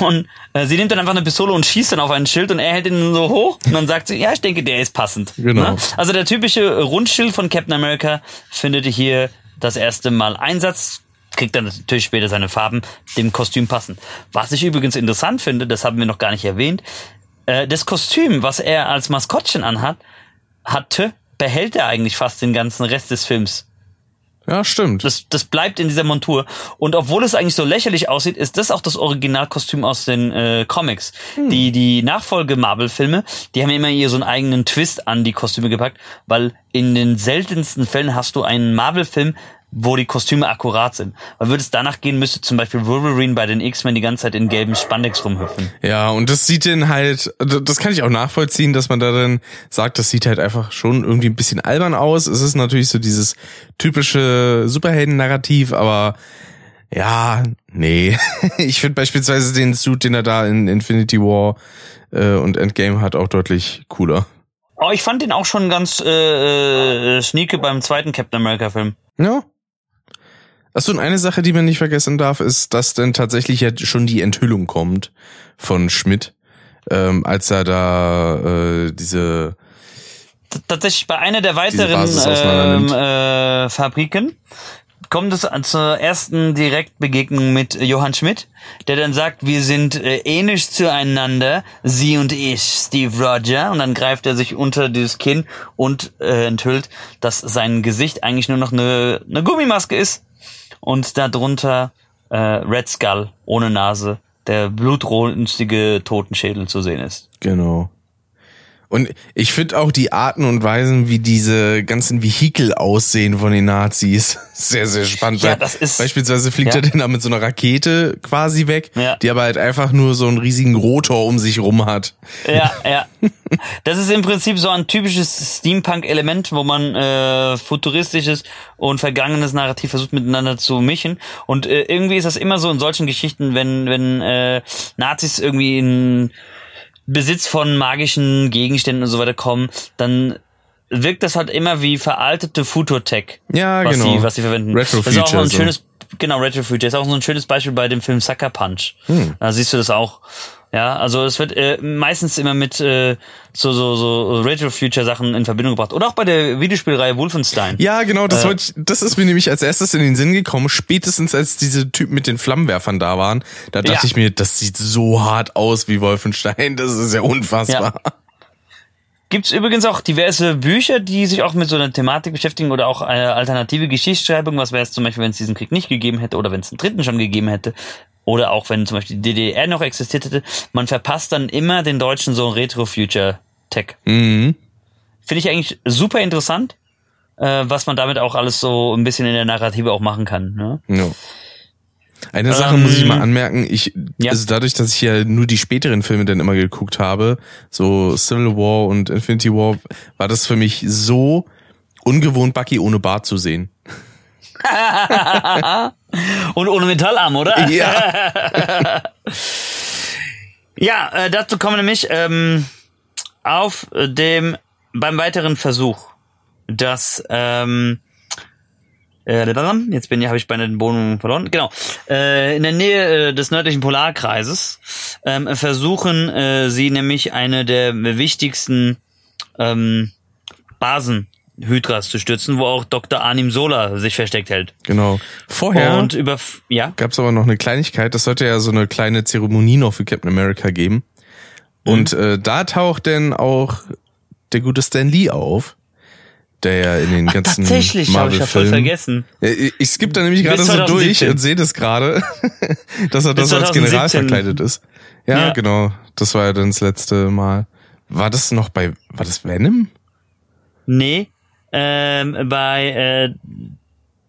Und äh, sie nimmt dann einfach eine Pistole und schießt dann auf ein Schild und er hält ihn so hoch und dann sagt sie, ja, ich denke, der ist passend.
Genau.
Ne? Also der typische Rundschild von Captain America findet hier das erste Mal Einsatz, kriegt dann natürlich später seine Farben dem Kostüm passend. Was ich übrigens interessant finde, das haben wir noch gar nicht erwähnt, äh, das Kostüm, was er als Maskottchen anhat, hatte, behält er eigentlich fast den ganzen Rest des Films.
Ja, stimmt.
Das, das bleibt in dieser Montur. Und obwohl es eigentlich so lächerlich aussieht, ist das auch das Originalkostüm aus den äh, Comics. Die, die Nachfolge-Marvel-Filme, die haben immer hier so einen eigenen Twist an die Kostüme gepackt, weil in den seltensten Fällen hast du einen Marvel-Film, wo die Kostüme akkurat sind. Weil würde es danach gehen, müsste zum Beispiel Wolverine bei den X-Men die ganze Zeit in gelben Spandex rumhüpfen.
Ja, und das sieht dann halt, das kann ich auch nachvollziehen, dass man da dann sagt, das sieht halt einfach schon irgendwie ein bisschen albern aus. Es ist natürlich so dieses typische Superhelden-Narrativ, aber ja, nee. Ich finde beispielsweise den Suit, den er da in Infinity War äh, und Endgame hat, auch deutlich cooler.
Oh, ich fand den auch schon ganz äh, äh, schnieke beim zweiten Captain America Film.
Ja. Achso, und eine Sache, die man nicht vergessen darf, ist, dass dann tatsächlich ja schon die Enthüllung kommt von Schmidt, ähm, als er da äh, diese
Tatsächlich bei einer der weiteren ähm, äh, Fabriken kommt es zur ersten Direktbegegnung mit Johann Schmidt, der dann sagt, wir sind äh, ähnlich zueinander, Sie und ich, Steve Roger, und dann greift er sich unter dieses Kinn und äh, enthüllt, dass sein Gesicht eigentlich nur noch eine, eine Gummimaske ist und darunter äh, Red Skull ohne Nase, der blutrünstige Totenschädel zu sehen ist.
Genau. Und ich finde auch die Arten und Weisen, wie diese ganzen Vehikel aussehen von den Nazis, sehr, sehr spannend.
Ja, das ist-
Beispielsweise fliegt
ja.
er dann da mit so einer Rakete quasi weg,
Ja.
die aber halt einfach nur so einen riesigen Rotor um sich rum hat.
Ja, ja. Das ist im Prinzip so ein typisches Steampunk-Element, wo man äh, futuristisches und vergangenes Narrativ versucht miteinander zu mischen. Und äh, irgendwie ist das immer so in solchen Geschichten, wenn wenn äh, Nazis irgendwie in Besitz von magischen Gegenständen und so weiter kommen, dann wirkt das halt immer wie veraltete Futurtech,
Ja,
was
genau.
sie was sie verwenden.
Retro
das ist auch so ein
Future, so.
schönes Genau, Retro Future ist auch so ein schönes Beispiel bei dem Film Sucker Punch.
Hm.
Da siehst du das auch. Ja, also es wird äh, meistens immer mit äh, so so so Retro Future Sachen in Verbindung gebracht oder auch bei der Videospielreihe Wolfenstein.
Ja, genau, das,
Äh.
wollte ich, das ist mir nämlich als erstes in den Sinn gekommen, spätestens als diese Typen mit den Flammenwerfern da waren. Da dachte
Ja.
ich mir, das sieht so hart aus wie Wolfenstein, das ist ja unfassbar.
Gibt's übrigens auch diverse Bücher, die sich auch mit so einer Thematik beschäftigen oder auch eine alternative Geschichtsschreibung. Was wäre es zum Beispiel, wenn es diesen Krieg nicht gegeben hätte oder wenn es einen dritten schon gegeben hätte? Oder auch wenn zum Beispiel die DDR noch existiert hätte. Man verpasst dann immer den Deutschen so ein Retro-Future-Tech.
Mhm.
Finde ich eigentlich super interessant, äh, was man damit auch alles so ein bisschen in der Narrative auch machen kann. Ne?
Ja. Eine Sache
Ähm,
muss ich mal anmerken, ich,
ja.
also dadurch, dass ich ja nur die späteren Filme dann immer geguckt habe, so Civil War und Infinity War, war das für mich so ungewohnt, Bucky ohne Bart zu sehen.
Und ohne Metallarm, oder?
Ja.
Ja, äh, dazu kommen wir nämlich ähm, auf dem beim weiteren Versuch, dass ähm, äh, jetzt bin ich, habe ich beinahe den Boden verloren. Genau. Äh, in der Nähe äh, des nördlichen Polarkreises ähm, versuchen äh, sie nämlich eine der wichtigsten ähm, Basen Hydras zu stützen, wo auch Dr. Arnim Sola sich versteckt hält.
Genau. Vorher
Und über ja.
gab es aber noch eine Kleinigkeit. Das sollte ja so eine kleine Zeremonie noch für Captain America geben. Und
Mhm.
äh, da taucht denn auch der gute Stan Lee auf, der ja in den
Ach,
ganzen
tatsächlich, habe ich ja voll vergessen.
Ich ich skippe da nämlich gerade so durch
2017.
und sehe das gerade, dass er das als General
2017.
verkleidet ist. Ja,
Ja.
genau. Das war ja dann das letzte Mal. War das noch bei, war das Venom?
Nee, ähm, bei äh,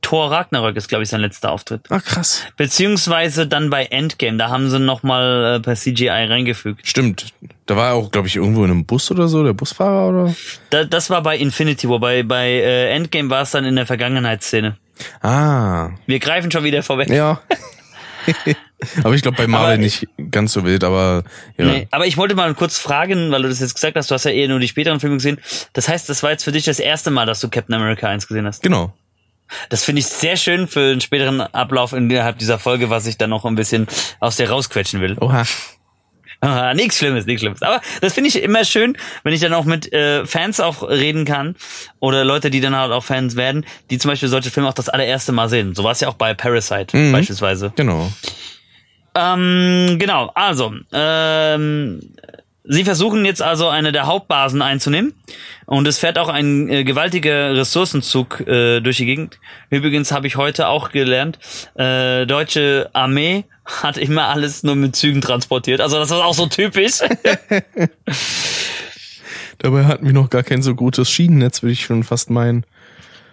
Thor Ragnarök ist, glaube ich, sein letzter Auftritt.
Ah, krass.
Beziehungsweise dann bei Endgame, da haben sie nochmal äh, per CGI reingefügt.
Stimmt. Da war er auch, glaube ich, irgendwo in einem Bus oder so, der Busfahrer oder?
Da, das war bei Infinity War, bei, bei äh, Endgame war es dann in der Vergangenheitsszene.
Ah,
Wir greifen schon wieder vorweg.
ja. aber ich glaube bei Marvel
Aber-
nicht ganz so wild, aber ja.
Nee, aber ich wollte mal kurz fragen, weil du das jetzt gesagt hast, du hast ja eher nur die späteren Filme gesehen. Das heißt, das war jetzt für dich das erste Mal, dass du Captain America 1 gesehen hast.
Genau.
Das finde ich sehr schön für einen späteren Ablauf innerhalb dieser Folge, was ich dann noch ein bisschen aus dir rausquetschen will.
Oha.
Ah, nichts Schlimmes, nichts Schlimmes. Aber das finde ich immer schön, wenn ich dann auch mit äh, Fans auch reden kann oder Leute, die dann halt auch Fans werden, die zum Beispiel solche Filme auch das allererste Mal sehen. So war es ja auch bei Parasite
Mhm.
beispielsweise.
Genau.
Ähm, genau, also, ähm, sie versuchen jetzt also eine der Hauptbasen einzunehmen und es fährt auch ein äh, gewaltiger Ressourcenzug äh, durch die Gegend. Übrigens habe ich heute auch gelernt, äh, deutsche Armee hat immer alles nur mit Zügen transportiert. Also das ist auch so typisch.
Dabei hatten wir noch gar kein so gutes Schienennetz, würde ich schon fast meinen.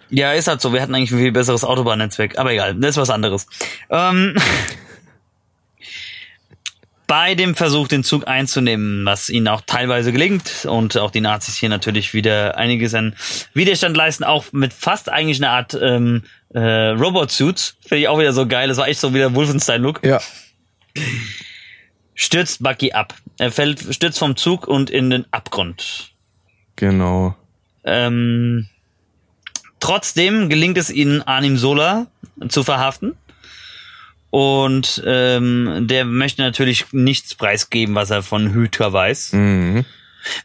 ja, ist halt so. Wir hatten eigentlich ein viel besseres Autobahnnetzwerk. Aber egal, das ist was anderes. Ähm, bei dem Versuch, den Zug einzunehmen, was ihnen auch teilweise gelingt und auch die Nazis hier natürlich wieder einiges an Widerstand leisten, auch mit fast eigentlich einer Art ähm, äh, Robot-Suits. Finde ich auch wieder so geil. Das war echt so wieder Wolfenstein-Look.
Ja.
Stürzt Bucky ab. Er fällt, stürzt vom Zug und in den Abgrund.
Genau.
Ähm, trotzdem gelingt es ihnen, Arnim Sola zu verhaften. Und ähm, der möchte natürlich nichts preisgeben, was er von Hydra weiß.
Mhm.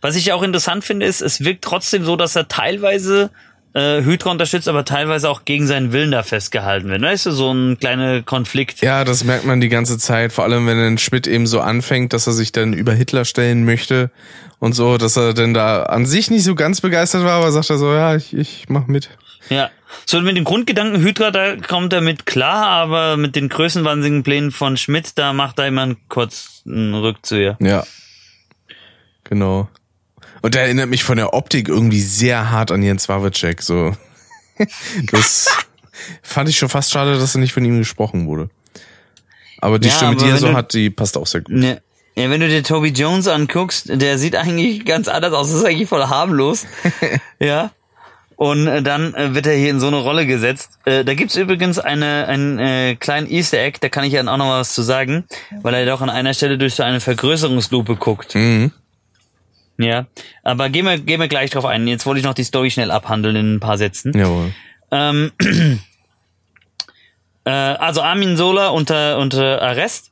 Was ich auch interessant finde, ist, es wirkt trotzdem so, dass er teilweise äh, Hydra unterstützt, aber teilweise auch gegen seinen Willen da festgehalten wird. Weißt du, so ein kleiner Konflikt.
Ja, das merkt man die ganze Zeit, vor allem wenn dann Schmidt eben so anfängt, dass er sich dann über Hitler stellen möchte und so, dass er dann da an sich nicht so ganz begeistert war, aber sagt er so, ja, ich, ich mach mit.
Ja. So mit dem Grundgedanken Hydra, da kommt er mit klar, aber mit den größenwahnsinnigen Plänen von Schmidt, da macht er immer kurz einen Rückzieher.
Ja. Genau. Und der erinnert mich von der Optik irgendwie sehr hart an Jens Wawitschek, so. Das fand ich schon fast schade, dass er nicht von ihm gesprochen wurde. Aber die
Ja,
Stimme,
aber
die er so
du-
hat, die passt auch sehr gut.
Ne. Ja, wenn du dir Toby Jones anguckst, der sieht eigentlich ganz anders aus. Das ist eigentlich voll harmlos. ja. Und äh, dann äh, wird er hier in so eine Rolle gesetzt. Äh, da gibt's übrigens eine, einen äh, kleinen Easter Egg, da kann ich ja auch noch mal was zu sagen, weil er doch an einer Stelle durch so eine Vergrößerungslupe guckt.
Mhm.
Ja. Aber gehen wir, gehen wir gleich drauf ein. Jetzt wollte ich noch die Story schnell abhandeln in ein paar Sätzen.
Jawohl.
Ähm, äh, also Armin Sola unter, unter Arrest.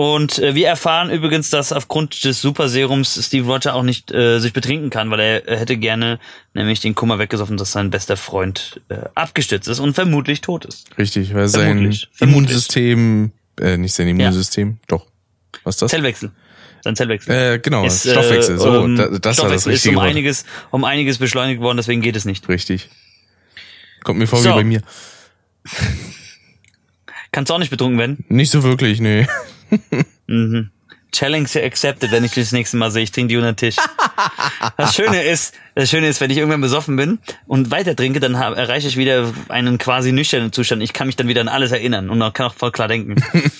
Und äh, wir erfahren übrigens, dass aufgrund des Superserums Steve Roger auch nicht äh, sich betrinken kann, weil er, er hätte gerne nämlich den Kummer weggesoffen, dass sein bester Freund äh, abgestürzt ist und vermutlich tot ist.
Richtig, weil sein
Vermutlich. Vermutlich.
Immunsystem, äh, nicht sein Immunsystem, doch. Was ist das?
Zellwechsel. Sein Zellwechsel.
Äh, genau,
ist,
Stoffwechsel. So,
ähm,
da, das war das
Stoffwechsel ist
richtige
um
Wort.
einiges, um einiges beschleunigt worden, deswegen geht es nicht.
Richtig. Kommt mir vor
So.
wie bei mir.
Kannst auch nicht betrunken werden.
Nicht so wirklich, nee.
Mhm. Challenge accepted, wenn ich dich das nächste Mal sehe. Ich trinke die unter den Tisch. Das Schöne ist, das Schöne ist, wenn ich irgendwann besoffen bin und weiter trinke, dann erreiche ich wieder einen quasi nüchternen Zustand. Ich kann mich dann wieder an alles erinnern und kann auch voll klar denken.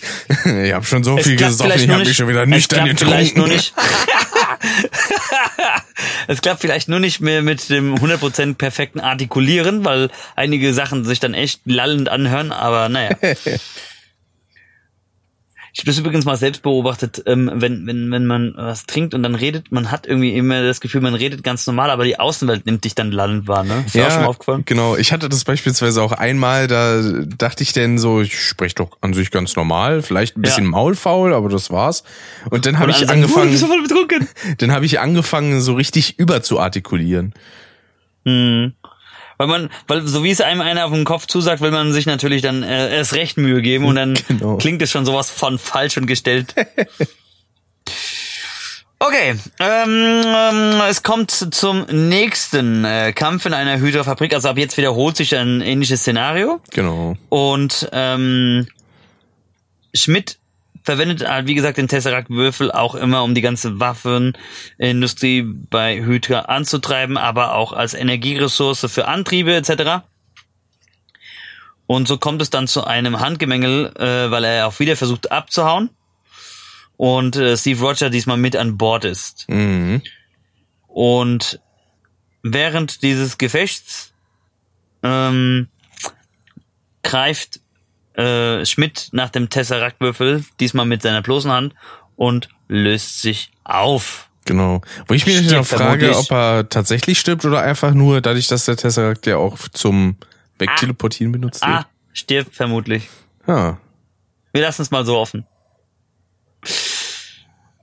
Ich habe schon so
Es
viel gesoffen,
vielleicht
ich habe mich schon wieder
es
nüchtern
vielleicht
getrunken.
nur nicht. es klappt vielleicht nur nicht mehr mit dem 100% perfekten Artikulieren, weil einige Sachen sich dann echt lallend anhören, aber naja. Ich habe das übrigens mal selbst beobachtet, ähm, wenn, wenn, wenn man was trinkt und dann redet, man hat irgendwie immer das Gefühl, man redet ganz normal, aber die Außenwelt nimmt dich dann landend wahr, ne? Ist dir auch schon mal aufgefallen?
genau. Ich hatte das beispielsweise auch einmal, da dachte ich denn so, ich spreche doch an sich ganz normal, vielleicht ein bisschen
Ja.
maulfaul, aber das war's. Und dann habe ich
sagen, "Oh, du
angefangen,
bist so voll betrunken.
dann habe ich angefangen, so richtig überzuartikulieren.
Hm. Weil man, weil so wie es einem einer auf den Kopf zusagt, will man sich natürlich dann äh, erst recht Mühe geben und dann
Genau.
klingt es schon sowas von falsch und gestellt. Okay, ähm, ähm, es kommt zum nächsten äh, Kampf in einer Hydra-Fabrik. Also ab jetzt wiederholt sich ein ähnliches Szenario.
Genau.
Und ähm, Schmidt verwendet, halt, wie gesagt, den Tesseract-Würfel auch immer, um die ganze Waffenindustrie bei Hydra anzutreiben, aber auch als Energieressource für Antriebe etc. Und so kommt es dann zu einem Handgemengel, äh, weil er auch wieder versucht abzuhauen. Und äh, Steve Roger diesmal mit an Bord ist.
Mhm.
Und während dieses Gefechts ähm, greift äh, Schmidt nach dem Tesseract-Würfel, diesmal mit seiner bloßen Hand, und löst sich auf.
Genau. Wo ich mich noch frage, ob er tatsächlich stirbt oder einfach nur dadurch, dass der Tesseract ja auch zum Wegteleportieren benutzt
Ah,
wird.
stirbt vermutlich.
Ah.
Wir lassen es mal so offen.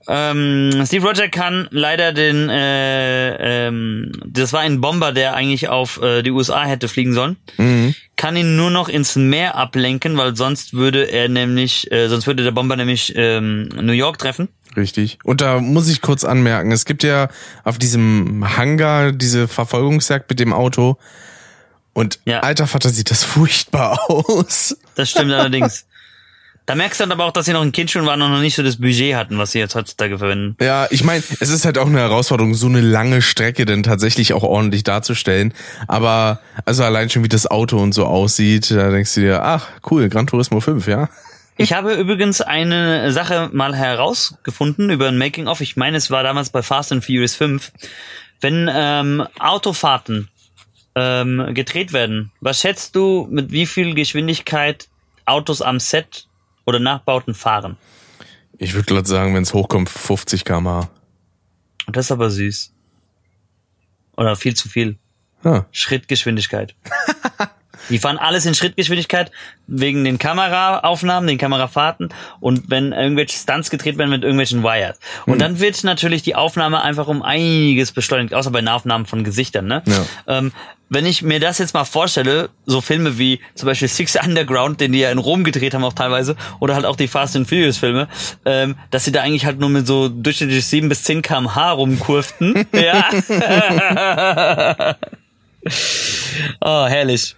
Ähm, Steve Roger kann leider den, äh, ähm, das war ein Bomber, der eigentlich auf äh, die USA hätte fliegen sollen,
Mhm.
kann ihn nur noch ins Meer ablenken, weil sonst würde er nämlich, äh, sonst würde der Bomber nämlich ähm, New York treffen.
Richtig. Und da muss ich kurz anmerken, es gibt ja auf diesem Hangar diese Verfolgungsjagd mit dem Auto. Und
Ja.
alter Vater sieht das furchtbar aus.
Das stimmt allerdings. Da merkst du dann aber auch, dass sie noch ein Kind schon waren und noch nicht so das Budget hatten, was sie jetzt heutzutage verwenden.
Ja, ich meine, es ist halt auch eine Herausforderung, so eine lange Strecke denn tatsächlich auch ordentlich darzustellen. Aber also allein schon wie das Auto und so aussieht, da denkst du dir, ach cool, Gran Turismo 5, ja?
Ich habe übrigens eine Sache mal herausgefunden über ein Making-of. Ich meine, es war damals bei Fast and Furious 5. Wenn ähm, Autofahrten ähm, gedreht werden, was schätzt du, mit wie viel Geschwindigkeit Autos am Set oder Nachbauten fahren?
Ich würde glatt sagen, wenn es hochkommt, 50 km/h.
Und das ist aber süß. Oder viel zu viel.
Ja.
Schrittgeschwindigkeit. Die fahren alles in Schrittgeschwindigkeit wegen den Kameraaufnahmen, den Kamerafahrten und wenn irgendwelche Stunts gedreht werden mit irgendwelchen Wires. Und dann wird natürlich die Aufnahme einfach um einiges beschleunigt, außer bei Nahaufnahmen von Gesichtern. Ne?
Ja.
Ähm, wenn ich mir das jetzt mal vorstelle, so Filme wie zum Beispiel Six Underground, den die ja in Rom gedreht haben auch teilweise, oder halt auch die Fast and Furious Filme, ähm, dass sie da eigentlich halt nur mit so durchschnittlich 7 bis 10 kmh rumkurften. ja. oh, herrlich.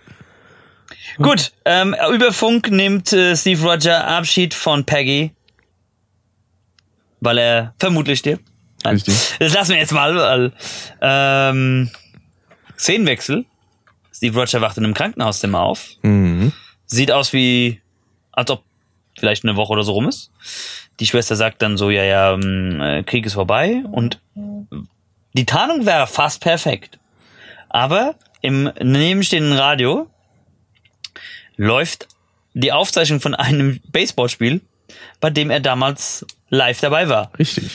Gut, ähm, über Funk nimmt äh, Steve Roger Abschied von Peggy, weil er vermutlich stirbt. Nein.
Richtig.
Das lassen wir jetzt mal. Weil, ähm, Szenenwechsel. Steve Roger wacht in einem Krankenhauszimmer auf.
Mhm.
Sieht aus wie, als ob vielleicht eine Woche oder so rum ist. Die Schwester sagt dann so, ja, ja, ähm, äh, Krieg ist vorbei. Und die Tarnung wäre fast perfekt. Aber im nebenstehenden Radio läuft die Aufzeichnung von einem Baseballspiel, bei dem er damals live dabei war.
Richtig.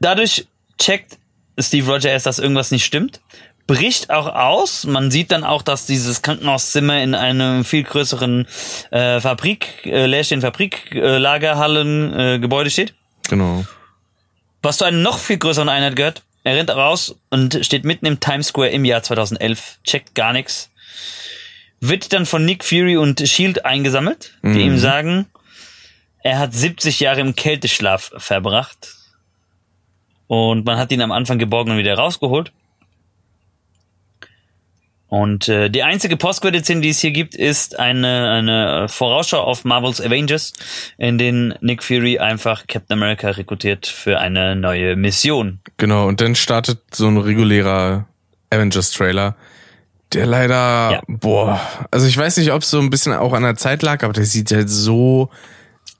Dadurch checkt Steve Roger erst, dass irgendwas nicht stimmt, bricht auch aus. Man sieht dann auch, dass dieses Krankenhauszimmer in einem viel größeren äh, Fabrik, äh, leerstehenden Fabrik, äh, Lagerhallen, äh, Gebäude steht.
Genau.
Was zu einer noch viel größeren Einheit gehört. Er rennt raus und steht mitten im Times Square im Jahr 2011, checkt gar nichts. Wird dann von Nick Fury und Shield eingesammelt, die ihm sagen, er hat 70 Jahre im Kälteschlaf verbracht. Und man hat ihn am Anfang geborgen und wieder rausgeholt. Und äh, die einzige Postcredit-Szene, die es hier gibt, ist eine, eine Vorausschau auf Marvels Avengers, in denen Nick Fury einfach Captain America rekrutiert für eine neue Mission.
Genau, und dann startet so ein regulärer Avengers-Trailer, der leider,
Ja.
boah, also ich weiß nicht, ob es so ein bisschen auch an der Zeit lag, aber der sieht halt so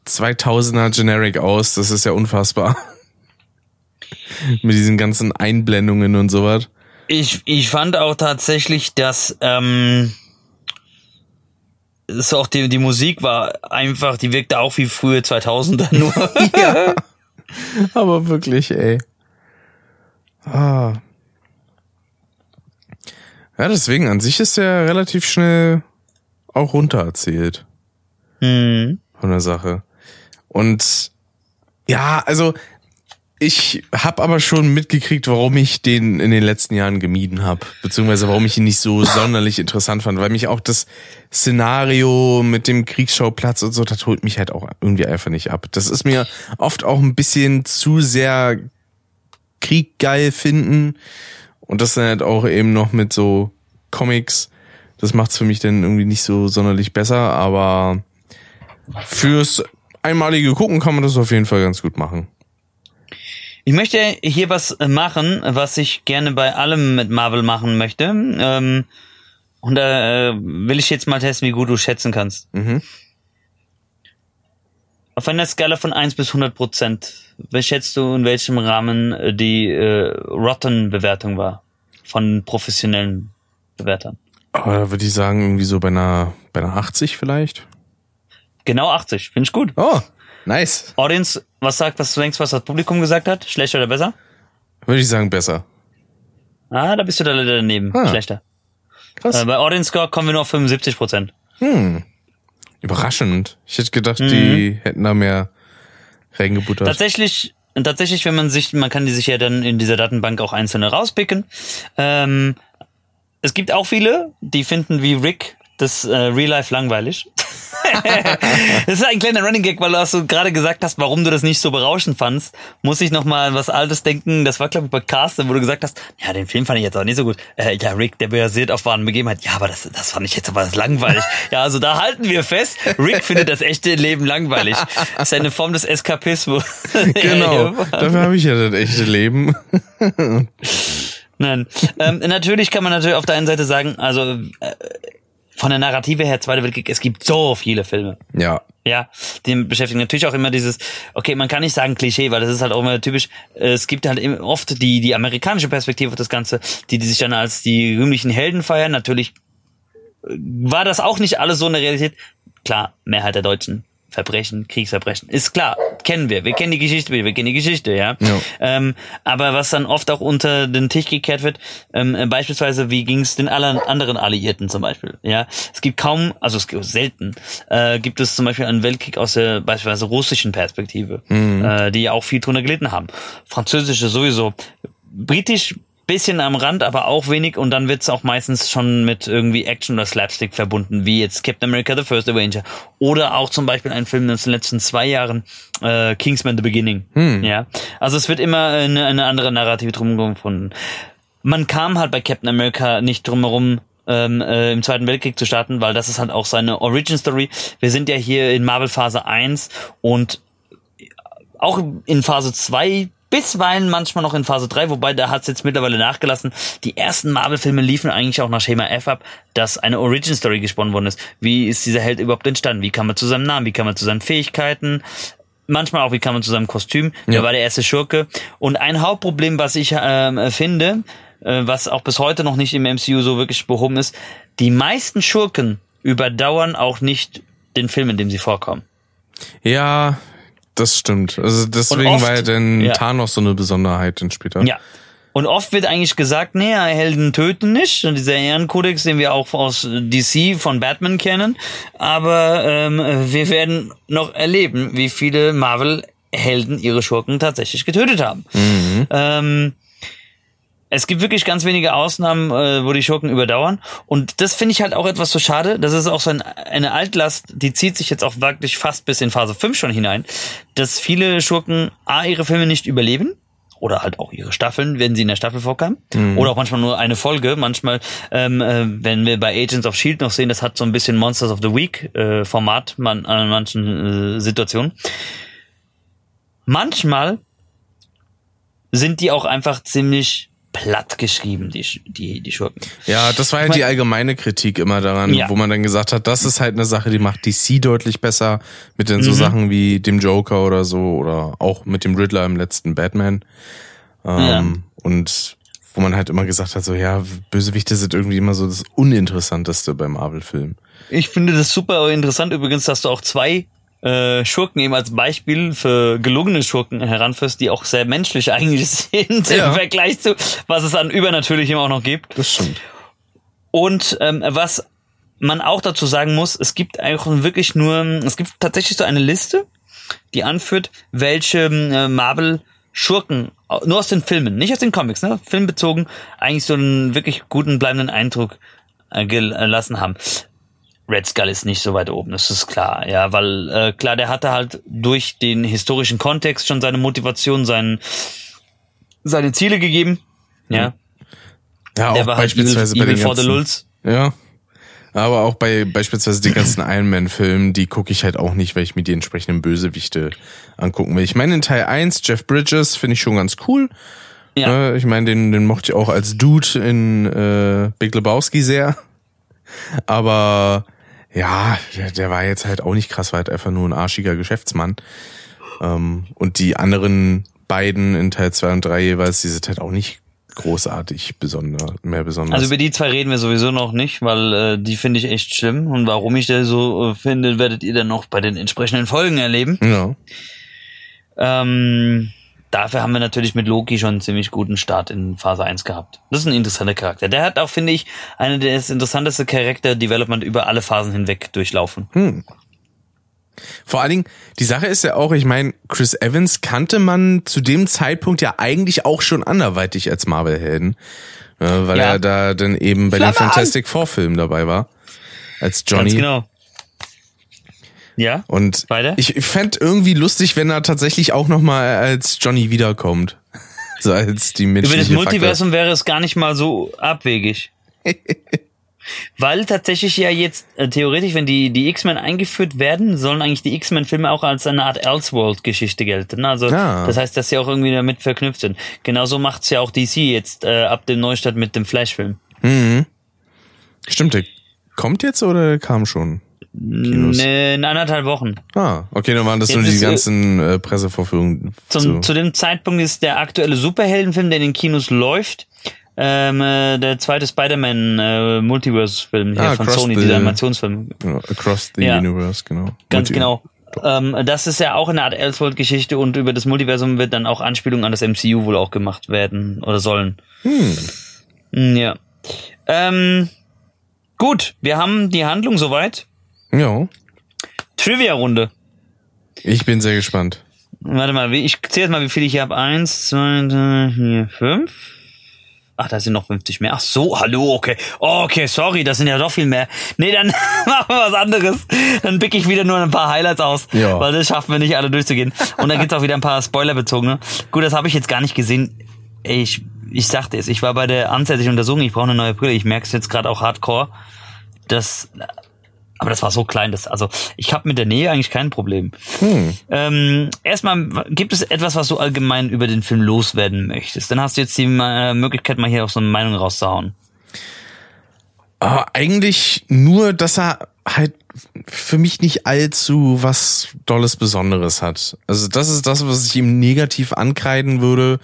2000er Generic aus, das ist ja unfassbar. Mit diesen ganzen Einblendungen und sowas.
Ich, ich fand auch tatsächlich, dass ähm, ist auch die, die Musik war einfach, die wirkte auch wie frühe 2000er nur.
ja. Aber wirklich, ey. Ah. Ja, deswegen, an sich ist er relativ schnell auch runtererzählt.
Mhm.
Von der Sache. Und ja, also ich habe aber schon mitgekriegt, warum ich den in den letzten Jahren gemieden habe, beziehungsweise warum ich ihn nicht so sonderlich interessant fand, weil mich auch das Szenario mit dem Kriegsschauplatz und so, das holt mich halt auch irgendwie einfach nicht ab. Das ist mir oft auch ein bisschen zu sehr Krieg geil finden und das dann halt auch eben noch mit so Comics. Das macht's für mich dann irgendwie nicht so sonderlich besser, aber fürs einmalige Gucken kann man das auf jeden Fall ganz gut machen.
Ich möchte hier was machen, was ich gerne bei allem mit Marvel machen möchte. Ähm, und da äh, will ich jetzt mal testen, wie gut du schätzen kannst.
Mhm.
Auf einer Skala von 1 bis 100 Prozent, schätzt du, in welchem Rahmen äh, die äh, Rotten-Bewertung war? Von professionellen Bewertern.
Aber da würde ich sagen, irgendwie so bei einer, bei einer 80 vielleicht.
Genau 80, finde ich gut.
Oh, nice.
Audience, was sagt, was du denkst, was das Publikum gesagt hat? Schlechter oder besser?
Würde ich sagen, besser.
Ah, da bist du da leider daneben.
Ah.
Schlechter.
Krass.
Äh, bei Audience Score kommen wir nur auf 75 Prozent.
Hm. Überraschend. Ich hätte gedacht,
Mhm.
die hätten da mehr reingebuttert.
Tatsächlich, tatsächlich, wenn man sich, man kann die sich ja dann in dieser Datenbank auch einzelne rauspicken. Ähm, es gibt auch viele, die finden wie Rick das äh, Real Life langweilig. das ist ein kleiner Running Gag, weil du hast so gerade gesagt hast, warum du das nicht so berauschend fandst. Muss ich noch mal an was Altes denken. Das war glaube ich bei Carsten, wo du gesagt hast, ja, den Film fand ich jetzt auch nicht so gut. Äh, ja, Rick, der basiert auf wahren Begebenheiten. Ja, aber das, das fand ich jetzt aber langweilig. ja, also da halten wir fest, Rick findet das echte Leben langweilig. Das ist eine Form des Eskapismus.
genau. Dafür habe ich ja das echte Leben.
Nein. Ähm, natürlich kann man natürlich auf der einen Seite sagen, also äh, von der Narrative her, Zweiter Weltkrieg, es gibt so viele Filme.
ja.
Ja, die beschäftigen natürlich auch immer dieses, okay, man kann nicht sagen Klischee, weil das ist halt auch immer typisch, es gibt halt oft die, die amerikanische Perspektive auf das Ganze, die, die sich dann als die rühmlichen Helden feiern. Natürlich äh, war das auch nicht alles so in der Realität. Klar, Mehrheit der Deutschen. Verbrechen, Kriegsverbrechen. Ist klar, kennen wir. Wir kennen die Geschichte, wir kennen die Geschichte, ja.
Ja.
Ähm, aber was dann oft auch unter den Tisch gekehrt wird, ähm, äh, beispielsweise, wie ging es den anderen Alliierten zum Beispiel, ja. Es gibt kaum, also es gibt selten, äh, gibt es zum Beispiel einen Weltkrieg aus der beispielsweise russischen Perspektive, äh, die ja auch viel drunter gelitten haben. Französische sowieso. Britisch bisschen am Rand, aber auch wenig und dann wird's auch meistens schon mit irgendwie Action oder Slapstick verbunden, wie jetzt Captain America The First Avenger oder auch zum Beispiel ein Film aus den letzten zwei Jahren, äh, Kingsman The Beginning. Ja, also es wird immer eine, eine andere Narrative drum gefunden. Man kam halt bei Captain America nicht drum herum, ähm, äh, im Zweiten Weltkrieg zu starten, weil das ist halt auch seine Origin Story. Wir sind ja hier in Marvel Phase 1 und auch in Phase 2 bisweilen manchmal noch in Phase 3, wobei da hat's jetzt mittlerweile nachgelassen. Die ersten Marvel-Filme liefen eigentlich auch nach Schema F ab, dass eine Origin-Story gesponnen worden ist. Wie ist dieser Held überhaupt entstanden? Wie kam er zu seinem Namen? Wie kam er zu seinen Fähigkeiten? Manchmal auch, wie kam er zu seinem Kostüm?
Ja.
war der erste Schurke? Und ein Hauptproblem, was ich ähm, finde, äh, was auch bis heute noch nicht im MCU so wirklich behoben ist, die meisten Schurken überdauern auch nicht den Film, in dem sie vorkommen.
Ja, das stimmt. Also deswegen
oft-
war ja dann
ja.
Thanos so eine Besonderheit dann später.
Ja. Und oft wird eigentlich gesagt, nee, Helden töten nicht. Und dieser Ehrenkodex, den wir auch aus DC von Batman kennen. Aber ähm, wir werden noch erleben, wie viele Marvel-Helden ihre Schurken tatsächlich getötet haben. Ähm, es gibt wirklich ganz wenige Ausnahmen, äh, wo die Schurken überdauern. Und das finde ich halt auch etwas so schade. Das ist auch so ein, eine Altlast, die zieht sich jetzt auch wirklich fast bis in Phase 5 schon hinein, dass viele Schurken A, ihre Filme nicht überleben. Oder halt auch ihre Staffeln, wenn sie in der Staffel vorkamen. Oder auch manchmal nur eine Folge. Manchmal, ähm, äh, wenn wir bei Agents of S.H.I.E.L.D. noch sehen, das hat so ein bisschen Monsters of the Week äh, Format man, an manchen äh, Situationen. Manchmal sind die auch einfach ziemlich platt geschrieben, die, die, die Schurken.
Ja, das war ja die allgemeine Kritik immer daran,
Ja.
wo man dann gesagt hat, das ist halt eine Sache, die macht DC deutlich besser mit den so
Mhm.
Sachen wie dem Joker oder so oder auch mit dem Riddler im letzten Batman. Ähm, Und wo man halt immer gesagt hat, so ja, Bösewichte sind irgendwie immer so das Uninteressanteste beim Marvel-Film.
Ich finde das super interessant übrigens, dass du auch zwei äh, Schurken eben als Beispiel für gelungene Schurken heranführst, die auch sehr menschlich eigentlich sind
Ja.
im Vergleich zu, was es an Übernatürlichem auch noch gibt.
Das stimmt.
Und ähm, was man auch dazu sagen muss, es gibt auch wirklich nur, es gibt tatsächlich so eine Liste, die anführt, welche äh, Marvel Schurken, nur aus den Filmen, nicht aus den Comics, ne, filmbezogen, eigentlich so einen wirklich guten, bleibenden Eindruck äh, gelassen haben. Red Skull ist nicht so weit oben, das ist klar, ja, weil äh, klar, der hatte halt durch den historischen Kontext schon seine Motivation, seinen, seine Ziele gegeben, ja.
Ja,
Der
auch
war halt
beispielsweise
evil,
bei
evil
den
for the
ganzen,
Lulz.
Ja. Aber auch bei beispielsweise den ganzen Iron Man-Filmen, die gucke ich halt auch nicht, weil ich mir die entsprechenden Bösewichte angucken will. Ich meine, in Teil 1, Jeff Bridges, finde ich schon ganz cool.
Ja.
Äh, ich meine, den, den mochte ich auch als Dude in äh, Big Lebowski sehr. Aber ja, der, der war jetzt halt auch nicht krass, war halt einfach nur ein arschiger Geschäftsmann. Ähm, und die anderen beiden in Teil 2 und 3 jeweils, die sind halt auch nicht großartig besonder, mehr besonders.
Also über die zwei reden wir sowieso noch nicht, weil äh, die finde ich echt schlimm. Und warum ich das so äh, finde, werdet ihr dann noch bei den entsprechenden Folgen erleben.
ja.
Ähm, dafür haben wir natürlich mit Loki schon einen ziemlich guten Start in Phase 1 gehabt. Das ist ein interessanter Charakter. Der hat auch, finde ich, eine des interessanteste Charakter-Development über alle Phasen hinweg durchlaufen.
Vor allen Dingen, die Sache ist ja auch, ich meine, Chris Evans kannte man zu dem Zeitpunkt ja eigentlich auch schon anderweitig als Marvel-Helden. äh, weil
Ja.
er da dann eben bei den
Flamme an!
Fantastic Four-Filmen dabei war. Als Johnny.
Ganz genau. Ja?
Und
Weiter?
ich fänd irgendwie lustig, wenn er tatsächlich auch nochmal als Johnny wiederkommt. So als die
Über
menschliche
das. Multiversum wäre es gar nicht mal so abwegig. Weil tatsächlich ja jetzt äh, theoretisch, wenn die, die X-Men eingeführt werden, sollen eigentlich die X-Men-Filme auch als eine Art Elseworld-Geschichte gelten. Also
Ah.
das heißt, dass sie auch irgendwie damit verknüpft sind. Genauso macht's ja auch DC jetzt äh, ab dem Neustart mit dem Flash-Film.
Stimmt, der kommt jetzt oder kam schon? Kinos.
In anderthalb Wochen.
Ah, okay, dann waren das
Jetzt
nur die ganzen äh, Pressevorführungen.
Zum,
zu-
Zu dem Zeitpunkt ist der aktuelle Superheldenfilm, der in den Kinos läuft, ähm, äh, der zweite Spider-Man äh, Multiverse-Film hier
Ah,
von Sony,
the-
dieser Animationsfilm.
Ja, Across the
Ja.
Universe, genau.
Ganz
Multi-
genau. Ähm, das ist ja auch eine Art Elseworld-Geschichte und über das Multiversum wird dann auch Anspielungen an das MCU wohl auch gemacht werden oder sollen. Hm. Ja. Ähm, gut, wir haben die Handlung soweit.
Ja,
Trivia-Runde.
ich bin sehr gespannt.
Warte mal, wie- ich zähle jetzt mal, wie viel ich hier habe. Eins, zwei, drei, vier, fünf. Ach, da sind noch 50 mehr. Ach so, hallo, okay. Oh, okay, sorry, das sind ja doch viel mehr. Nee, dann machen wir was anderes. Dann pick ich wieder nur ein paar Highlights aus.
Ja.
Weil das schaffen wir nicht, alle durchzugehen. Und dann gibt's auch wieder ein paar Spoiler-bezogene. Gut, das habe ich jetzt gar nicht gesehen. Ich, ich sagte es, ich war bei der ansässigen Untersuchung, ich brauche eine neue Brille. Ich merke es jetzt gerade auch hardcore. Das, aber das war so klein, das, also ich habe mit der Nähe eigentlich kein Problem. Ähm, erstmal, gibt es etwas, was du allgemein über den Film loswerden möchtest? Dann hast du jetzt die äh, Möglichkeit, mal hier auch so eine Meinung rauszuhauen.
Aber eigentlich nur, dass er halt für mich nicht allzu was Dolles Besonderes hat. Also das ist das, was ich ihm negativ ankreiden würde.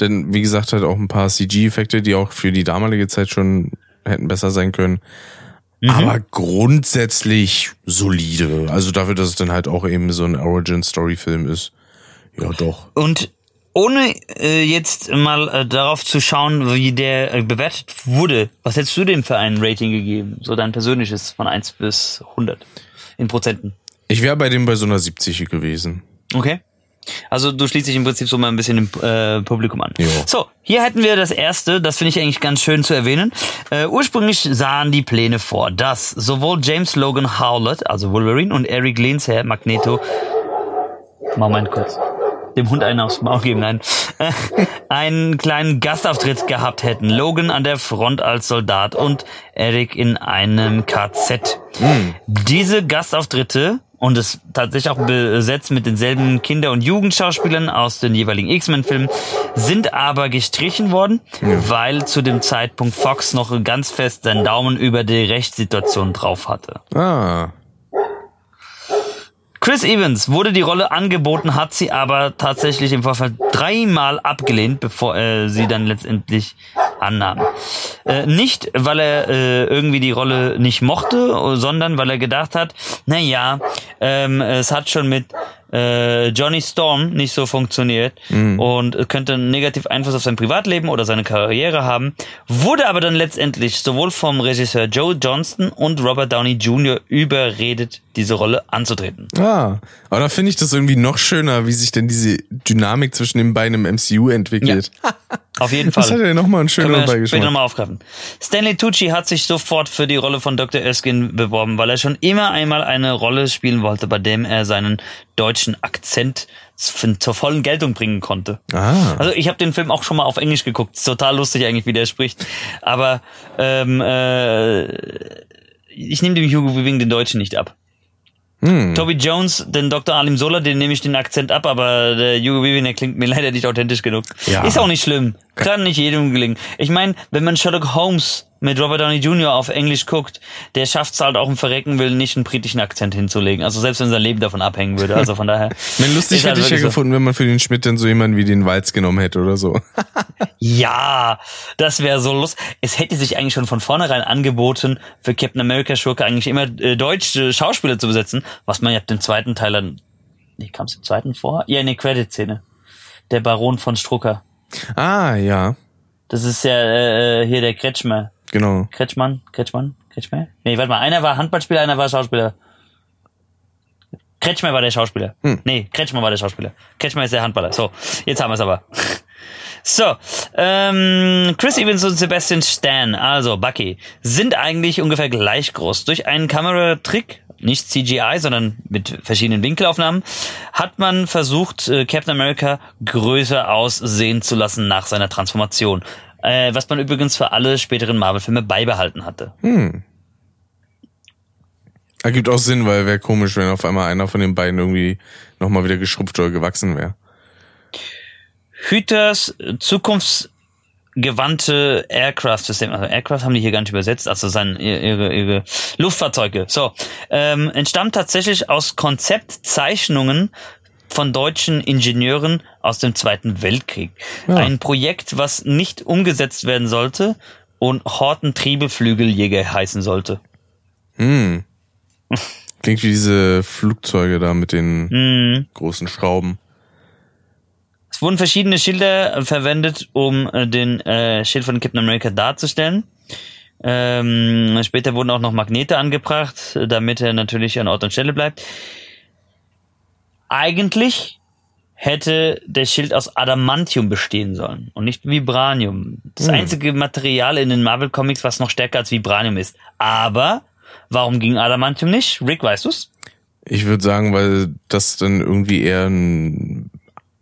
Denn wie gesagt, halt auch ein paar CG-Effekte, die auch für die damalige Zeit schon hätten besser sein können. Aber grundsätzlich solide. Also dafür, dass es dann halt auch eben so ein Origin-Story-Film ist. Ja, doch.
Und ohne äh, jetzt mal äh, darauf zu schauen, wie der äh, bewertet wurde, was hättest du dem für ein Rating gegeben? So dein persönliches von 1 bis 100 in Prozenten.
Ich wäre bei dem bei so einer 70 gewesen.
Okay. Also du schließt dich im Prinzip so mal ein bisschen im äh, Publikum an.
Jo.
So, hier hätten wir das erste, das finde ich eigentlich ganz schön zu erwähnen. Äh, ursprünglich sahen die Pläne vor, dass sowohl James Logan Howlett, also Wolverine, und Eric Lehnsherr, Magneto, Moment kurz, dem Hund einen aufs Maul geben, nein, äh, einen kleinen Gastauftritt gehabt hätten. Logan an der Front als Soldat und Eric in einem KZ. Diese Gastauftritte und es tatsächlich auch besetzt mit denselben Kinder- und Jugendschauspielern aus den jeweiligen X-Men-Filmen, sind aber gestrichen worden, weil zu dem Zeitpunkt Fox noch ganz fest seinen Daumen über die Rechtssituation drauf hatte.
Ah.
Chris Evans wurde die Rolle angeboten, hat sie aber tatsächlich im Vorfeld dreimal abgelehnt, bevor er sie dann letztendlich annahm. Äh, nicht, weil er äh, irgendwie die Rolle nicht mochte, sondern weil er gedacht hat, na ja, ähm, es hat schon mit äh, Johnny Storm nicht so funktioniert mhm. und könnte einen negativen Einfluss auf sein Privatleben oder seine Karriere haben, wurde aber dann letztendlich sowohl vom Regisseur Joe Johnston und Robert Downey Jr. überredet, diese Rolle anzutreten.
Ah, aber da finde ich das irgendwie noch schöner, wie sich denn diese Dynamik zwischen den beiden im MCU entwickelt.
Ja. Auf jeden Fall.
Das hat ja nochmal einen schönen Beigeschmack.
Nochmal aufgreifen. Stanley Tucci hat sich sofort für die Rolle von Dr. Erskine beworben, weil er schon immer einmal eine Rolle spielen wollte, bei dem er seinen deutschen Akzent zur vollen Geltung bringen konnte. Ah. Also ich habe den Film auch schon mal auf Englisch geguckt. Ist total lustig eigentlich, wie der spricht. Aber ähm, äh, ich nehme dem Hugo Weaving den Deutschen nicht ab. Hm. Toby Jones, den Dr. Alim Sola, den nehme ich den Akzent ab, aber der Hugo Weaving, der klingt mir leider nicht authentisch genug. Ja. Ist auch nicht schlimm. Kann nicht jedem gelingen. Ich meine, wenn man Sherlock Holmes mit Robert Downey Jr. auf Englisch guckt, der schafft es halt auch im Verrecken will, nicht einen britischen Akzent hinzulegen. Also selbst wenn sein Leben davon abhängen würde. Also von daher.
Man lustig hätte halt ich ja so. gefunden, wenn man für den Schmidt dann so jemanden wie den Walz genommen hätte oder so.
ja, das wäre so lustig. Es hätte sich eigentlich schon von vornherein angeboten, für Captain America Schurke eigentlich immer äh, deutsche Schauspieler zu besetzen, was man ja den zweiten Teil dann, nee, kam es im zweiten vor? Ja, in der Credit-Szene. Der Baron von Strucker.
Ah, ja.
Das ist ja äh, hier der Kretschmer.
Genau.
Kretschmann, Kretschmann, Kretschmer? Nee, warte mal, einer war Handballspieler, einer war Schauspieler. Kretschmer war der Schauspieler. Hm. Nee, Kretschmer war der Schauspieler. Kretschmer ist der Handballer. So, jetzt haben wir es aber. So, ähm, Chris Evans und Sebastian Stan, also Bucky, sind eigentlich ungefähr gleich groß. Durch einen Kameratrick, nicht CGI, sondern mit verschiedenen Winkelaufnahmen, hat man versucht, äh, Captain America größer aussehen zu lassen nach seiner Transformation. Äh, was man übrigens für alle späteren Marvel-Filme beibehalten hatte. Hm.
Ergibt auch Sinn, weil wäre komisch, wenn auf einmal einer von den beiden irgendwie nochmal wieder geschrumpft oder gewachsen wäre.
Hüters zukunftsgewandte Aircraft-System, also Aircraft haben die hier gar nicht übersetzt, also sein, ihre, ihre Luftfahrzeuge, so, ähm, entstammt tatsächlich aus Konzeptzeichnungen von deutschen Ingenieuren aus dem Zweiten Weltkrieg. Ja. Ein Projekt, was nicht umgesetzt werden sollte und Horten Triebeflügeljäger heißen sollte.
Hm. Klingt wie diese Flugzeuge da mit den hm. großen Schrauben.
Es wurden verschiedene Schilder verwendet, um äh, den äh, Schild von Captain America darzustellen. Ähm, später wurden auch noch Magnete angebracht, damit er natürlich an Ort und Stelle bleibt. Eigentlich hätte der Schild aus Adamantium bestehen sollen und nicht Vibranium. Das hm. einzige Material in den Marvel Comics, was noch stärker als Vibranium ist. Aber warum ging Adamantium nicht? Rick, weißt du's?
Ich würde sagen, weil das dann irgendwie eher ein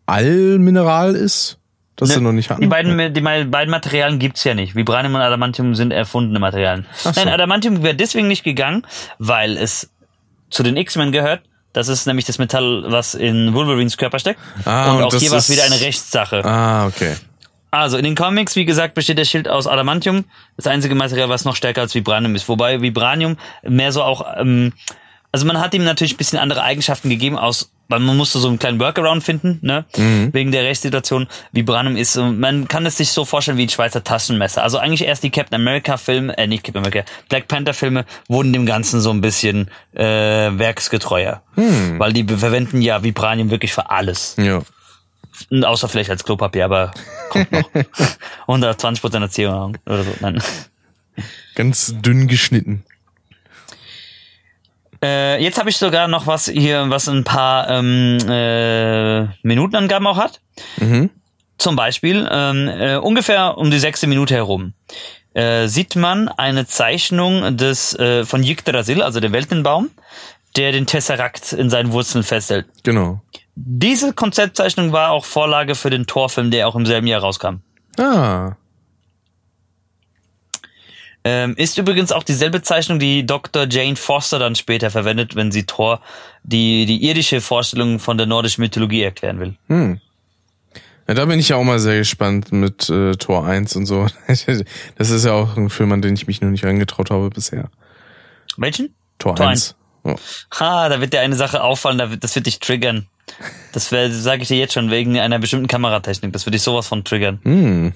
Allmineral ist, das ne, sie noch nicht hatten.
Die beiden, die beiden Materialien gibt's ja nicht. Vibranium und Adamantium sind erfundene Materialien. So. Nein, Adamantium wäre deswegen nicht gegangen, weil es zu den X-Men gehört das ist nämlich das Metall, was in Wolverines Körper steckt. Ah, und, und auch hier war es wieder eine Rechtssache.
Ah, okay.
Also in den Comics, wie gesagt, besteht der Schild aus Adamantium. Das einzige Material, was noch stärker als Vibranium ist. Wobei Vibranium mehr so auch, ähm, also man hat ihm natürlich ein bisschen andere Eigenschaften gegeben aus weil man musste so einen kleinen Workaround finden, ne? Mhm. Wegen der Rechtssituation. Vibranium ist so, man kann es sich so vorstellen wie ein Schweizer Taschenmesser. Also eigentlich erst die Captain America Filme, äh, nicht Captain America, Black Panther Filme wurden dem Ganzen so ein bisschen äh, werksgetreuer. Mhm. Weil die verwenden ja Vibranium wirklich für alles.
Ja.
Außer vielleicht als Klopapier, aber kommt noch. 120% Erziehung oder so. Nein.
Ganz dünn geschnitten.
Äh, jetzt habe ich sogar noch was hier, was ein paar ähm, äh, Minutenangaben auch hat. Mhm. Zum Beispiel ähm, äh, ungefähr um die sechste Minute herum äh, sieht man eine Zeichnung des äh, von Yggdrasil, also der Weltenbaum, der den Tesseract in seinen Wurzeln festhält.
Genau.
Diese Konzeptzeichnung war auch Vorlage für den Torfilm, der auch im selben Jahr rauskam.
Ah.
Ähm, ist übrigens auch dieselbe Zeichnung, die Dr. Jane Foster dann später verwendet, wenn sie Thor die, die irdische Vorstellung von der nordischen Mythologie erklären will.
Hm. Ja, da bin ich ja auch mal sehr gespannt mit äh, Tor 1 und so. Das ist ja auch ein Film, an den ich mich noch nicht reingetraut habe bisher.
Welchen?
Tor, Tor 1.
1. Oh. Ha, da wird dir eine Sache auffallen, das wird dich triggern. Das sage ich dir jetzt schon, wegen einer bestimmten Kameratechnik. Das wird dich sowas von triggern.
Hm.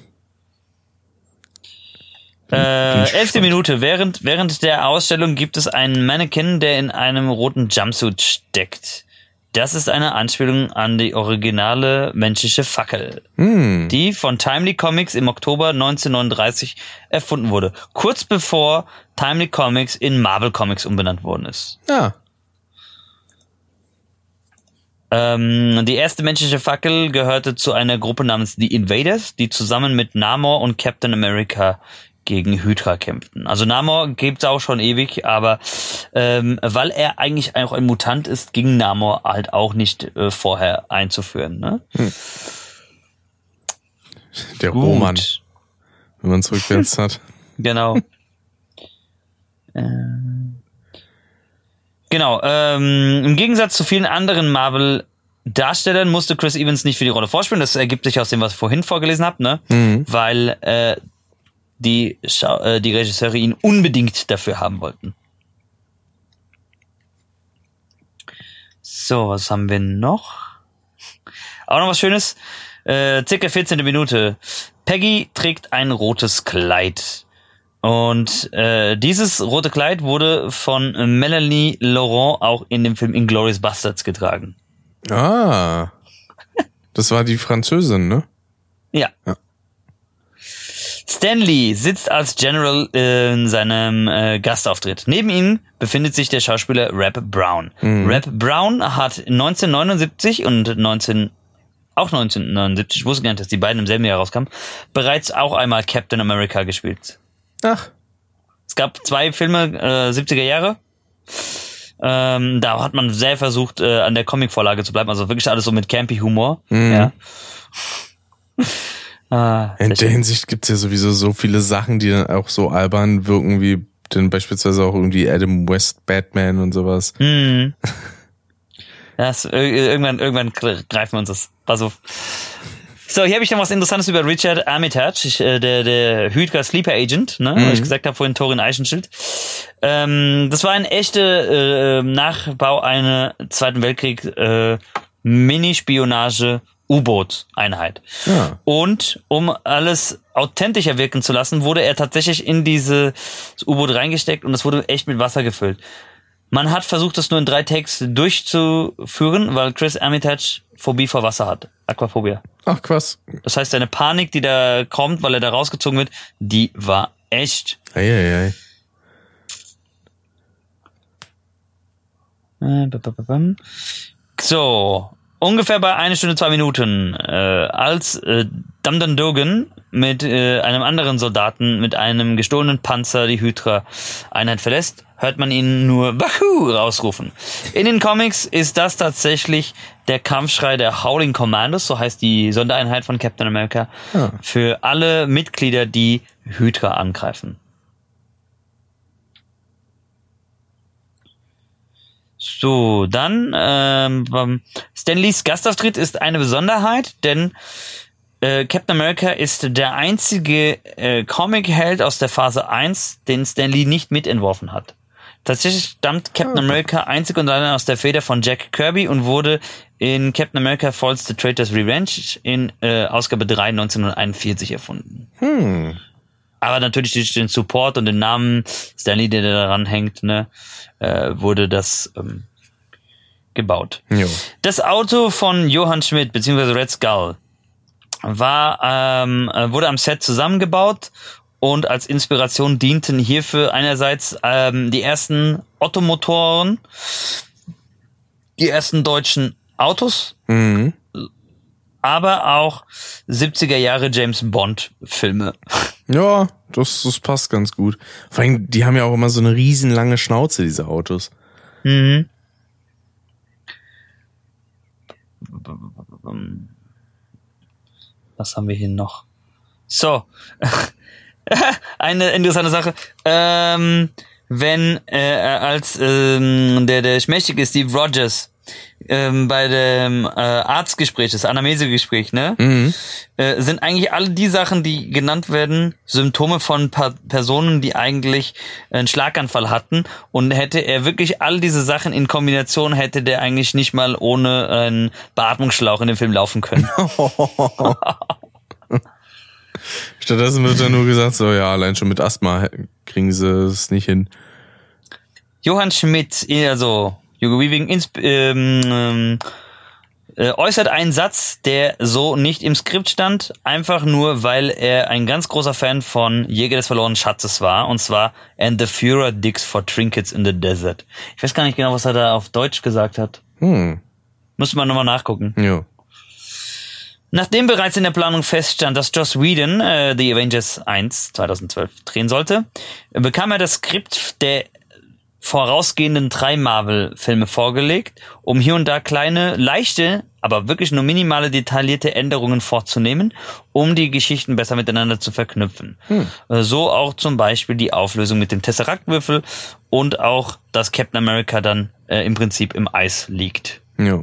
Äh, elfte Minute. Während, während der Ausstellung gibt es einen Mannequin, der in einem roten Jumpsuit steckt. Das ist eine Anspielung an die originale menschliche Fackel,
Hm.
die von Timely Comics im Oktober 1939 erfunden wurde. Kurz bevor Timely Comics in Marvel Comics umbenannt worden ist.
Ja.
Ähm, die erste menschliche Fackel gehörte zu einer Gruppe namens The Invaders, die zusammen mit Namor und Captain America gegen Hydra kämpften. Also Namor gibt's auch schon ewig, aber ähm, weil er eigentlich auch ein Mutant ist, ging Namor halt auch nicht äh, vorher einzuführen. Ne?
Der Roman, wenn man es rückwärts hat.
Genau. ähm, genau. Ähm, Im Gegensatz zu vielen anderen Marvel Darstellern musste Chris Evans nicht für die Rolle vorspielen. Das ergibt sich aus dem, was ich vorhin vorgelesen habe, ne? Weil äh, die, äh, die Regisseure ihn unbedingt dafür haben wollten. So, was haben wir noch? Auch noch was Schönes. Äh, circa 14. Minute. Peggy trägt ein rotes Kleid. Und äh, dieses rote Kleid wurde von Melanie Laurent auch in dem Film Inglourious Bastards getragen.
Ah. Das war die Französin, ne?
Ja.
Ja.
Stanley sitzt als General in seinem äh, Gastauftritt. Neben ihm befindet sich der Schauspieler Rap Brown. Rap Brown hat 1979 und 19 auch 1979, ich wusste gar nicht, dass die beiden im selben Jahr rauskamen, bereits auch einmal Captain America gespielt.
Ach.
Es gab zwei Filme äh, 70er Jahre. Ähm, da hat man sehr versucht, äh, an der Comicvorlage zu bleiben. Also wirklich alles so mit campy Humor. Ja. Ah,
In der. Hinsicht gibt's ja sowieso so viele Sachen, die dann auch so albern wirken, wie denn beispielsweise auch irgendwie Adam West Batman und sowas.
Hm. Das, ir- irgendwann, irgendwann gre- greifen wir uns das. Pass auf. So, hier habe ich noch was Interessantes über Richard Armitage, ich, äh, der, der Hydra Sleeper Agent, ne, was ich gesagt habe vorhin, Torin Eichenschild. Ähm, das war ein echter äh, Nachbau einer Zweiten Weltkrieg äh, Mini-Spionage U-Boot-Einheit.
Ja.
Und um alles authentischer wirken zu lassen, wurde er tatsächlich in dieses U-Boot reingesteckt und es wurde echt mit Wasser gefüllt. Man hat versucht, das nur in drei Takes durchzuführen, weil Chris Armitage Phobie vor Wasser hat. Aquaphobia.
Ach, was.
Das heißt, seine Panik, die da kommt, weil er da rausgezogen wird, die war echt.
Eieiei.
Äh. So, ungefähr bei eine Stunde, zwei Minuten, äh, als äh, Damdan Dogan mit äh, einem anderen Soldaten mit einem gestohlenen Panzer die Hydra-Einheit verlässt, hört man ihn nur Baku rausrufen. In den Comics ist das tatsächlich der Kampfschrei der Howling Commandos, so heißt die Sondereinheit von Captain America, für alle Mitglieder, die Hydra angreifen. So, dann ähm, Stanleys Gastauftritt ist eine Besonderheit, denn äh, Captain America ist der einzige äh, Comic-Held aus der Phase 1, den Stanley nicht mitentworfen hat. Tatsächlich stammt Captain America einzig und allein aus der Feder von Jack Kirby und wurde in Captain America Falls the Traitor's Revenge in äh, Ausgabe 3 1941 erfunden.
Hm.
Aber natürlich durch den Support und den Namen Stanley, der da daran hängt, ne, äh, wurde das ähm, gebaut.
Jo.
Das Auto von Johann Schmidt beziehungsweise Red Skull war ähm, äh, wurde am Set zusammengebaut und als Inspiration dienten hierfür einerseits ähm, die ersten Ottomotoren, die ersten deutschen Autos,
Mhm.
Aber auch 70er Jahre James Bond Filme.
Ja, das, das passt ganz gut. Vor allem, die haben ja auch immer so eine riesenlange Schnauze, diese Autos.
Mhm. Was haben wir hier noch? So. Eine interessante Sache. Ähm, wenn äh, als ähm, der der schmächtige Steve Rogers ähm, bei dem äh, Arztgespräch, das Anamnesegespräch, ne, äh, sind eigentlich alle die Sachen, die genannt werden, Symptome von pa Personen, die eigentlich einen Schlaganfall hatten. Und hätte er wirklich all diese Sachen in Kombination, hätte der eigentlich nicht mal ohne einen Beatmungsschlauch in dem Film laufen können.
Stattdessen wird dann nur gesagt, so ja, allein schon mit Asthma kriegen sie es nicht hin.
Johann Schmidt, also Hugo Weaving, ähm, ähm, äh, äußert einen Satz, der so nicht im Skript stand, einfach nur, weil er ein ganz großer Fan von Jäger des verlorenen Schatzes war, und zwar And the Führer digs for trinkets in the desert. Ich weiß gar nicht genau, was er da auf Deutsch gesagt hat.
Hm.
Muss man nochmal nachgucken.
Ja.
Nachdem bereits in der Planung feststand, dass Joss Whedon äh, The Avengers 1 2012 drehen sollte, bekam er das Skript der vorausgehenden drei Marvel-Filme vorgelegt, um hier und da kleine, leichte, aber wirklich nur minimale detaillierte Änderungen vorzunehmen, um die Geschichten besser miteinander zu verknüpfen. Hm. So auch zum Beispiel die Auflösung mit dem Tesseract-Würfel und auch, dass Captain America dann äh, im Prinzip im Eis liegt.
Ja.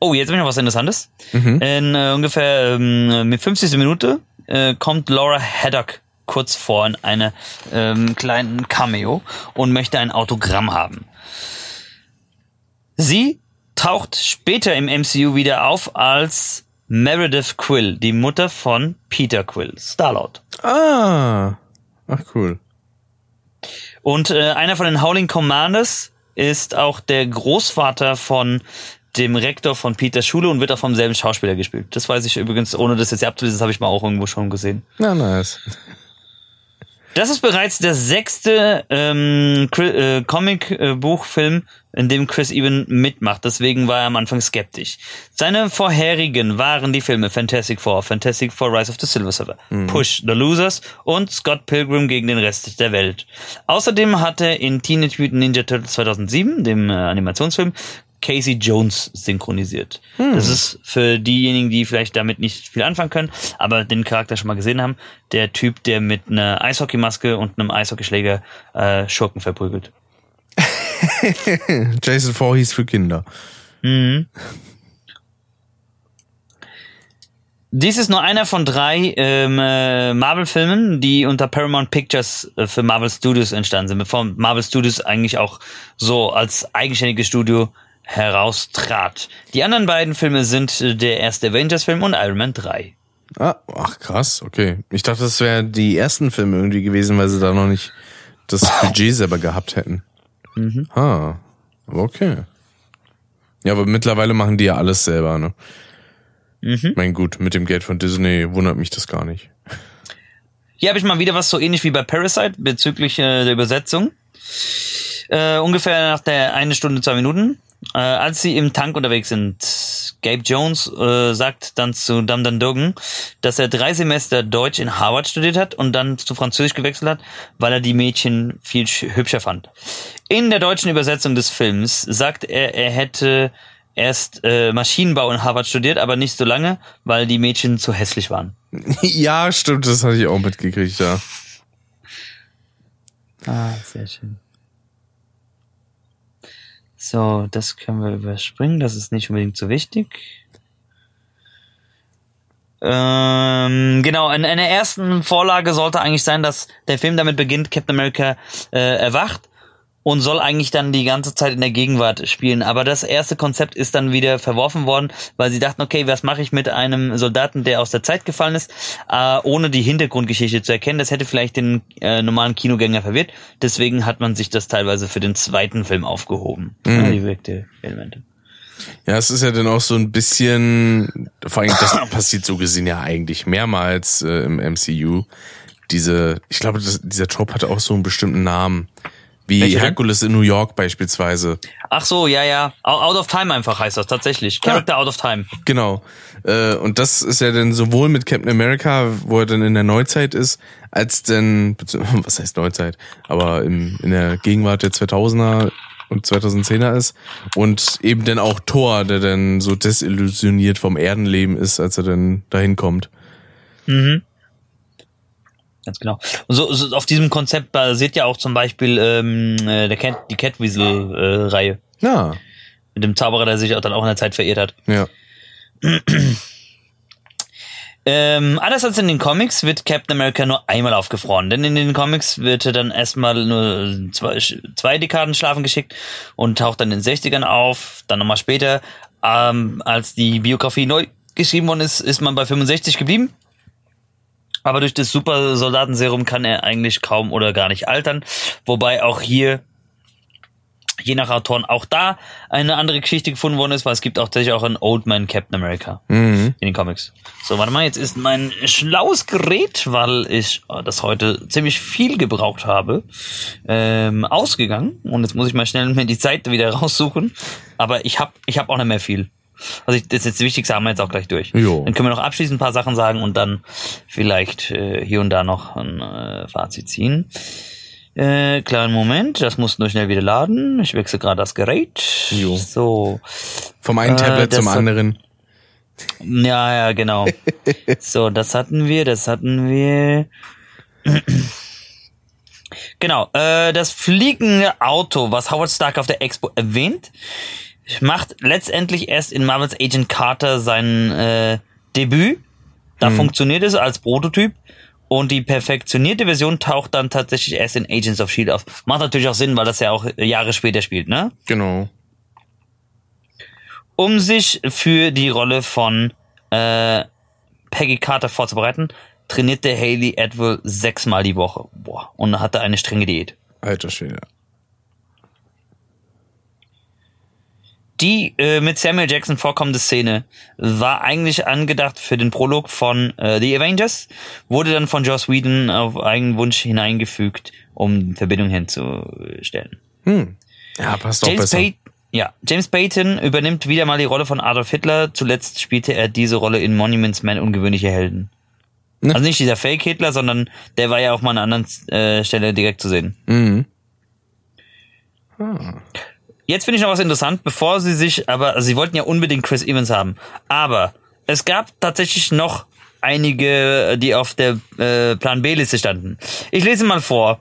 Oh, jetzt habe ich noch was Interessantes. Mhm. In äh, ungefähr ähm, mit 50. Minute äh, kommt Laura Haddock kurz vor in eine ähm, kleinen Cameo und möchte ein Autogramm haben. Sie taucht später im MCU wieder auf als Meredith Quill, die Mutter von Peter Quill, Starlord.
Ah, ach cool.
Und äh, einer von den Howling Commanders ist auch der Großvater von dem Rektor von Peters Schule und wird auch vom selben Schauspieler gespielt. Das weiß ich übrigens, ohne das jetzt abzulesen, das habe ich mal auch irgendwo schon gesehen.
Na, nice.
Das ist bereits der sechste ähm, äh, Comic-Buchfilm, in dem Chris Even mitmacht. Deswegen war er am Anfang skeptisch. Seine vorherigen waren die Filme Fantastic Four, Fantastic Four Rise of the Silver Surfer, mhm. Push, The Losers und Scott Pilgrim gegen den Rest der Welt. Außerdem hat er in Teenage Mutant Ninja Turtles 2007, dem äh, Animationsfilm, Casey Jones synchronisiert. Hm. Das ist für diejenigen, die vielleicht damit nicht viel anfangen können, aber den Charakter schon mal gesehen haben, der Typ, der mit einer Eishockeymaske und einem Eishockeyschläger äh, Schurken verprügelt.
Jason Voorhees für Kinder.
Mhm. Dies ist nur einer von drei ähm, äh, Marvel-Filmen, die unter Paramount Pictures äh, für Marvel Studios entstanden sind, bevor Marvel Studios eigentlich auch so als eigenständiges Studio heraustrat. Die anderen beiden Filme sind äh, der erste Avengers-Film und Iron Man 3.
Ah, ach krass, okay. Ich dachte, das wären die ersten Filme irgendwie gewesen, weil sie da noch nicht das Budget selber gehabt hätten. Mhm. Ah, okay. Ja, aber mittlerweile machen die ja alles selber, ne? Mhm. Mein gut, mit dem Geld von Disney wundert mich das gar nicht.
Hier habe ich mal wieder was so ähnlich wie bei Parasite bezüglich äh, der Übersetzung. Äh, ungefähr nach der eine Stunde, zwei Minuten äh, als sie im Tank unterwegs sind, Gabe Jones äh, sagt dann zu Dam Dogen, dass er drei Semester Deutsch in Harvard studiert hat und dann zu Französisch gewechselt hat, weil er die Mädchen viel hübscher fand. In der deutschen Übersetzung des Films sagt er, er hätte erst äh, Maschinenbau in Harvard studiert, aber nicht so lange, weil die Mädchen zu hässlich waren.
Ja, stimmt, das hatte ich auch mitgekriegt, ja.
Ah, sehr schön. So, das können wir überspringen, das ist nicht unbedingt so wichtig. Ähm, genau, in, in der ersten Vorlage sollte eigentlich sein, dass der Film damit beginnt, Captain America äh, erwacht und soll eigentlich dann die ganze Zeit in der Gegenwart spielen. Aber das erste Konzept ist dann wieder verworfen worden, weil sie dachten, okay, was mache ich mit einem Soldaten, der aus der Zeit gefallen ist, äh, ohne die Hintergrundgeschichte zu erkennen. Das hätte vielleicht den äh, normalen Kinogänger verwirrt. Deswegen hat man sich das teilweise für den zweiten Film aufgehoben. Mhm. Die wirkte Elemente.
Ja, es ist ja dann auch so ein bisschen, vor allem das passiert so gesehen ja eigentlich mehrmals äh, im MCU. Diese, ich glaube, das, dieser Trope hat auch so einen bestimmten Namen. Wie Welche Hercules in New York beispielsweise.
Ach so, ja, ja. Out of Time einfach heißt das tatsächlich. Character ja. Out of Time.
Genau. Äh, und das ist ja dann sowohl mit Captain America, wo er dann in der Neuzeit ist, als denn, was heißt Neuzeit, aber im, in der Gegenwart der 2000er und 2010er ist. Und eben dann auch Thor, der dann so desillusioniert vom Erdenleben ist, als er dann dahin kommt.
Mhm. Ganz genau. Und so, so auf diesem Konzept basiert ja auch zum Beispiel ähm, äh, der Cat, die Catweasel-Reihe.
Äh, ja.
Mit dem Zauberer, der sich auch dann auch in der Zeit verirrt hat.
Ja.
Ähm, anders als in den Comics wird Captain America nur einmal aufgefroren, denn in den Comics wird er dann erstmal nur zwei, zwei Dekaden schlafen geschickt und taucht dann in den 60ern auf, dann nochmal später, ähm, als die Biografie neu geschrieben worden ist, ist man bei 65 geblieben. Aber durch das Supersoldatenserum kann er eigentlich kaum oder gar nicht altern. Wobei auch hier je nach Autoren auch da eine andere Geschichte gefunden worden ist, weil es gibt auch tatsächlich auch einen Old Man Captain America
Mhm.
in den Comics. So, warte mal, jetzt ist mein schlaues Gerät, weil ich äh, das heute ziemlich viel gebraucht habe, ähm, ausgegangen. Und jetzt muss ich mal schnell mir die Zeit wieder raussuchen. Aber ich habe ich hab auch nicht mehr viel. Also ich, das ist jetzt das Wichtigste, haben wir jetzt auch gleich durch.
Jo.
Dann können wir noch abschließend ein paar Sachen sagen und dann vielleicht äh, hier und da noch ein äh, Fazit ziehen. Äh, kleinen Moment, das muss nur schnell wieder laden. Ich wechsle gerade das Gerät.
Jo.
So.
Vom einen
Äh,
Tablet
das
zum anderen.
Ja, ja, genau. so, das hatten wir, das hatten wir. Genau, äh, das fliegende Auto, was Howard Stark auf der Expo erwähnt, macht letztendlich erst in Marvels Agent Carter sein äh, Debüt. Da funktioniert es als Prototyp. Und die perfektionierte Version taucht dann tatsächlich erst in Agents of S.H.I.E.L.D. auf. Macht natürlich auch Sinn, weil das ja auch Jahre später spielt, ne?
Genau.
um sich für die Rolle von äh, Peggy Carter vorzubereiten, trainierte Haley Atwell sechsmal die Woche. Boah, und hatte eine strenge Diät.
Alter Schwede.
Die äh, mit Samuel Jackson vorkommende Szene war eigentlich angedacht für den Prolog von äh, The Avengers, wurde dann von Joss Whedon auf eigenen Wunsch hineingefügt, um Verbindung herzustellen.
Hm. Ja, passt auch
James,
besser.
Pay ja, James Payton übernimmt wieder mal die Rolle von Adolf Hitler. Zuletzt spielte er diese Rolle in Monuments Man Ungewöhnliche Helden.
Ne?
Also nicht dieser Fake-Hitler, sondern der war ja auch mal an einer anderen äh, Stelle direkt zu sehen.
Mhm.
Jetzt finde ich noch was interessant, bevor sie sich, aber also sie wollten ja unbedingt Chris Evans haben. Aber es gab tatsächlich noch einige, die auf der äh, Plan B-Liste standen. Ich lese mal vor.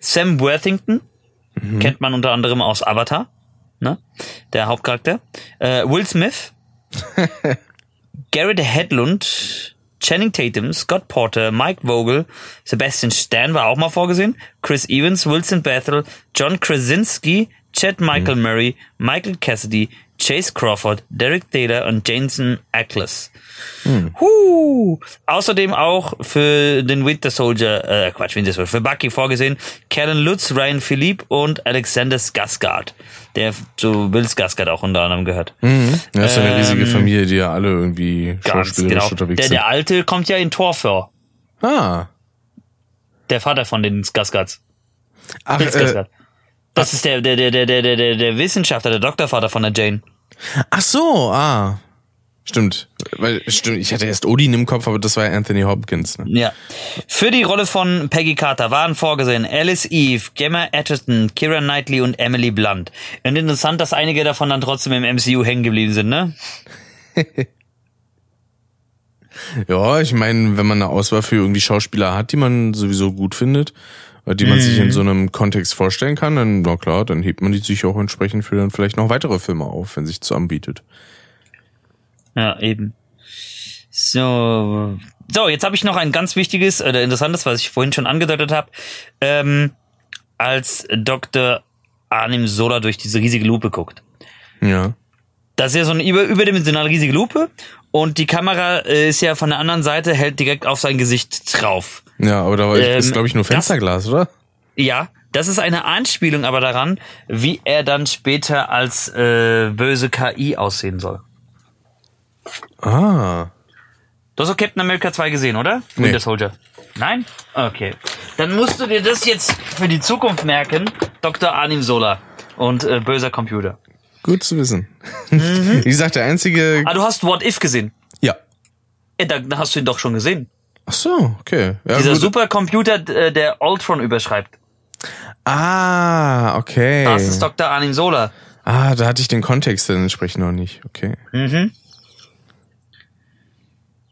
Sam Worthington, kennt man unter anderem aus Avatar, ne? Der Hauptcharakter. Äh, Will Smith, Garrett Hedlund, Channing Tatum, Scott Porter, Mike Vogel, Sebastian Stan war auch mal vorgesehen, Chris Evans, Wilson Bethel, John Krasinski, Chad Michael Murray, Michael Cassidy, Chase Crawford, Derek Taylor und Jason Ackles. Huh. Außerdem auch für den Winter Soldier, äh, Quatsch, Winter Soldier, für Bucky vorgesehen, Kellen Lutz, Ryan Philippe und Alexander Skarsgård, der zu Bill Skarsgård auch unter anderem gehört.
Mhm. Ja, ist ja eine riesige
Ähm,
Familie, die ja alle irgendwie schauspielerisch
genau.
unterwegs
Der,
sind.
der Alte kommt ja in Tor vor.
ah.
Der Vater von den Skarsgårds.
Ach,
Bill
äh,
Skarsgård. Das ist der, der, der, der, der, der, der Wissenschaftler, der Doktorvater von der Jane.
ach so, ah. Stimmt. Weil, stimmt, ich hatte erst Odin im Kopf, aber das war Anthony Hopkins. Ne?
Ja. Für die Rolle von Peggy Carter waren vorgesehen Alice Eve, Gemma Atherton, Kira Knightley und Emily Blunt. Und interessant, dass einige davon dann trotzdem im MCU hängen geblieben sind, ne?
Ja, ich meine, wenn man eine Auswahl für irgendwie Schauspieler hat, die man sowieso gut findet, die man sich in so einem Kontext vorstellen kann, dann, na klar, dann hebt man die sich auch entsprechend für dann vielleicht noch weitere Filme auf, wenn sich zu anbietet.
Ja, eben. So. So, jetzt habe ich noch ein ganz wichtiges oder interessantes, was ich vorhin schon angedeutet habe. Ähm, als Dr. Arnim Sola durch diese riesige Lupe guckt.
Ja.
Das ist ja so eine über, überdimensionale riesige Lupe und die Kamera äh, ist ja von der anderen Seite, hält direkt auf sein Gesicht drauf.
Ja, aber da war
Ähm,
ist, glaube ich, nur
das-
Fensterglas, oder?
Ja, das ist eine Anspielung aber daran, wie er dann später als äh, böse KI aussehen soll.
Ah.
Du hast doch Captain America 2 gesehen, oder?
Nee.
Winter Soldier. Nein? Okay. Dann musst du dir das jetzt für die Zukunft merken. Dr. Arnim Sola und äh, böser Computer.
Gut zu wissen.
Mhm.
Wie gesagt, der einzige.
Ah, du hast What If gesehen.
Ja.
Ja, da, da hast du ihn doch schon gesehen.
Ach so, okay. Ja,
Dieser
gut.
Supercomputer, äh, der Ultron überschreibt.
Ah, okay.
Das ist Dr. Arnim Sola.
Ah, da hatte ich den Kontext dann entsprechend noch nicht. Okay.
Mhm.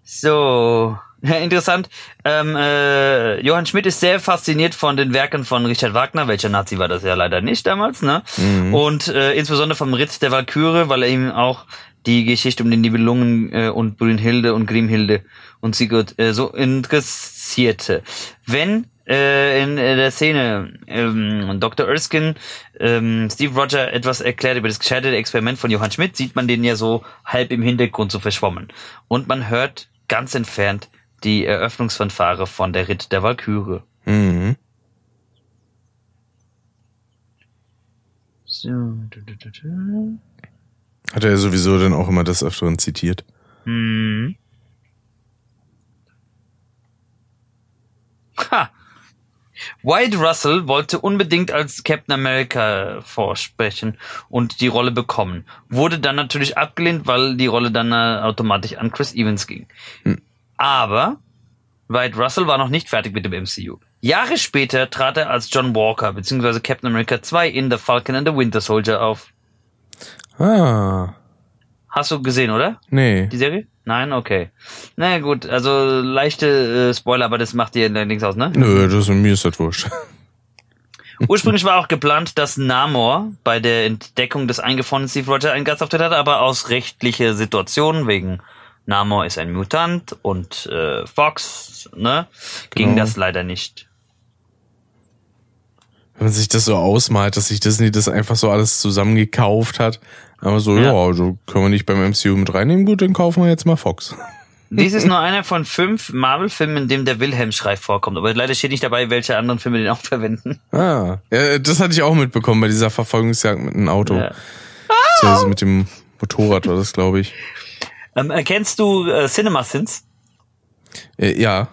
So, ja, interessant. Ähm, äh, Johann Schmidt ist sehr fasziniert von den Werken von Richard Wagner, welcher Nazi war das ja leider nicht damals, ne? Und äh, insbesondere vom Ritt der Walküre, weil er ihm auch die Geschichte um die Nibelungen äh, und Brünnhilde und Grimhilde und Sigurd äh, so interessierte. Wenn äh, in äh, der Szene ähm, Dr. Erskine ähm, Steve Roger etwas erklärt über das gescheiterte Experiment von Johann Schmidt, sieht man den ja so halb im Hintergrund so verschwommen. Und man hört ganz entfernt die Eröffnungsfanfare von der Ritt der Walküre.
Mhm.
So.
Hat er ja sowieso dann auch immer das Öfteren zitiert.
Hm. Ha. Wyatt Russell wollte unbedingt als Captain America vorsprechen und die Rolle bekommen. Wurde dann natürlich abgelehnt, weil die Rolle dann äh, automatisch an Chris Evans ging. Aber Wyatt Russell war noch nicht fertig mit dem MCU. Jahre später trat er als John Walker bzw. Captain America 2 in The Falcon and the Winter Soldier auf.
Ah,
Hast du gesehen, oder?
nee.
Die Serie? Nein, okay. Na naja, gut, also leichte äh, Spoiler, aber das macht dir nichts aus, ne?
Nö, das mir ist das wurscht.
Ursprünglich war auch geplant, dass Namor bei der Entdeckung des eingefrorenen Steve Rogers einen Gastauftritt hatte, aber aus rechtlicher Situation wegen Namor ist ein Mutant und äh, Fox, ne, ging
Genau.
das leider nicht.
Wenn man sich das so ausmalt, dass sich Disney das einfach so alles zusammengekauft hat. Aber so,
Ja.
ja, also können wir nicht beim MCU mit reinnehmen, gut, dann kaufen wir jetzt mal Fox.
Dies ist nur einer von fünf Marvel-Filmen, in dem der Wilhelm-Schrei vorkommt. Aber leider steht nicht dabei, welche anderen Filme den auch verwenden.
Ah, ja, das hatte ich auch mitbekommen bei dieser Verfolgungsjagd mit einem Auto.
Ja.
Beziehungsweise mit dem Motorrad war das, glaube ich.
Ähm, erkennst du äh, CinemaSins?
Äh, ja,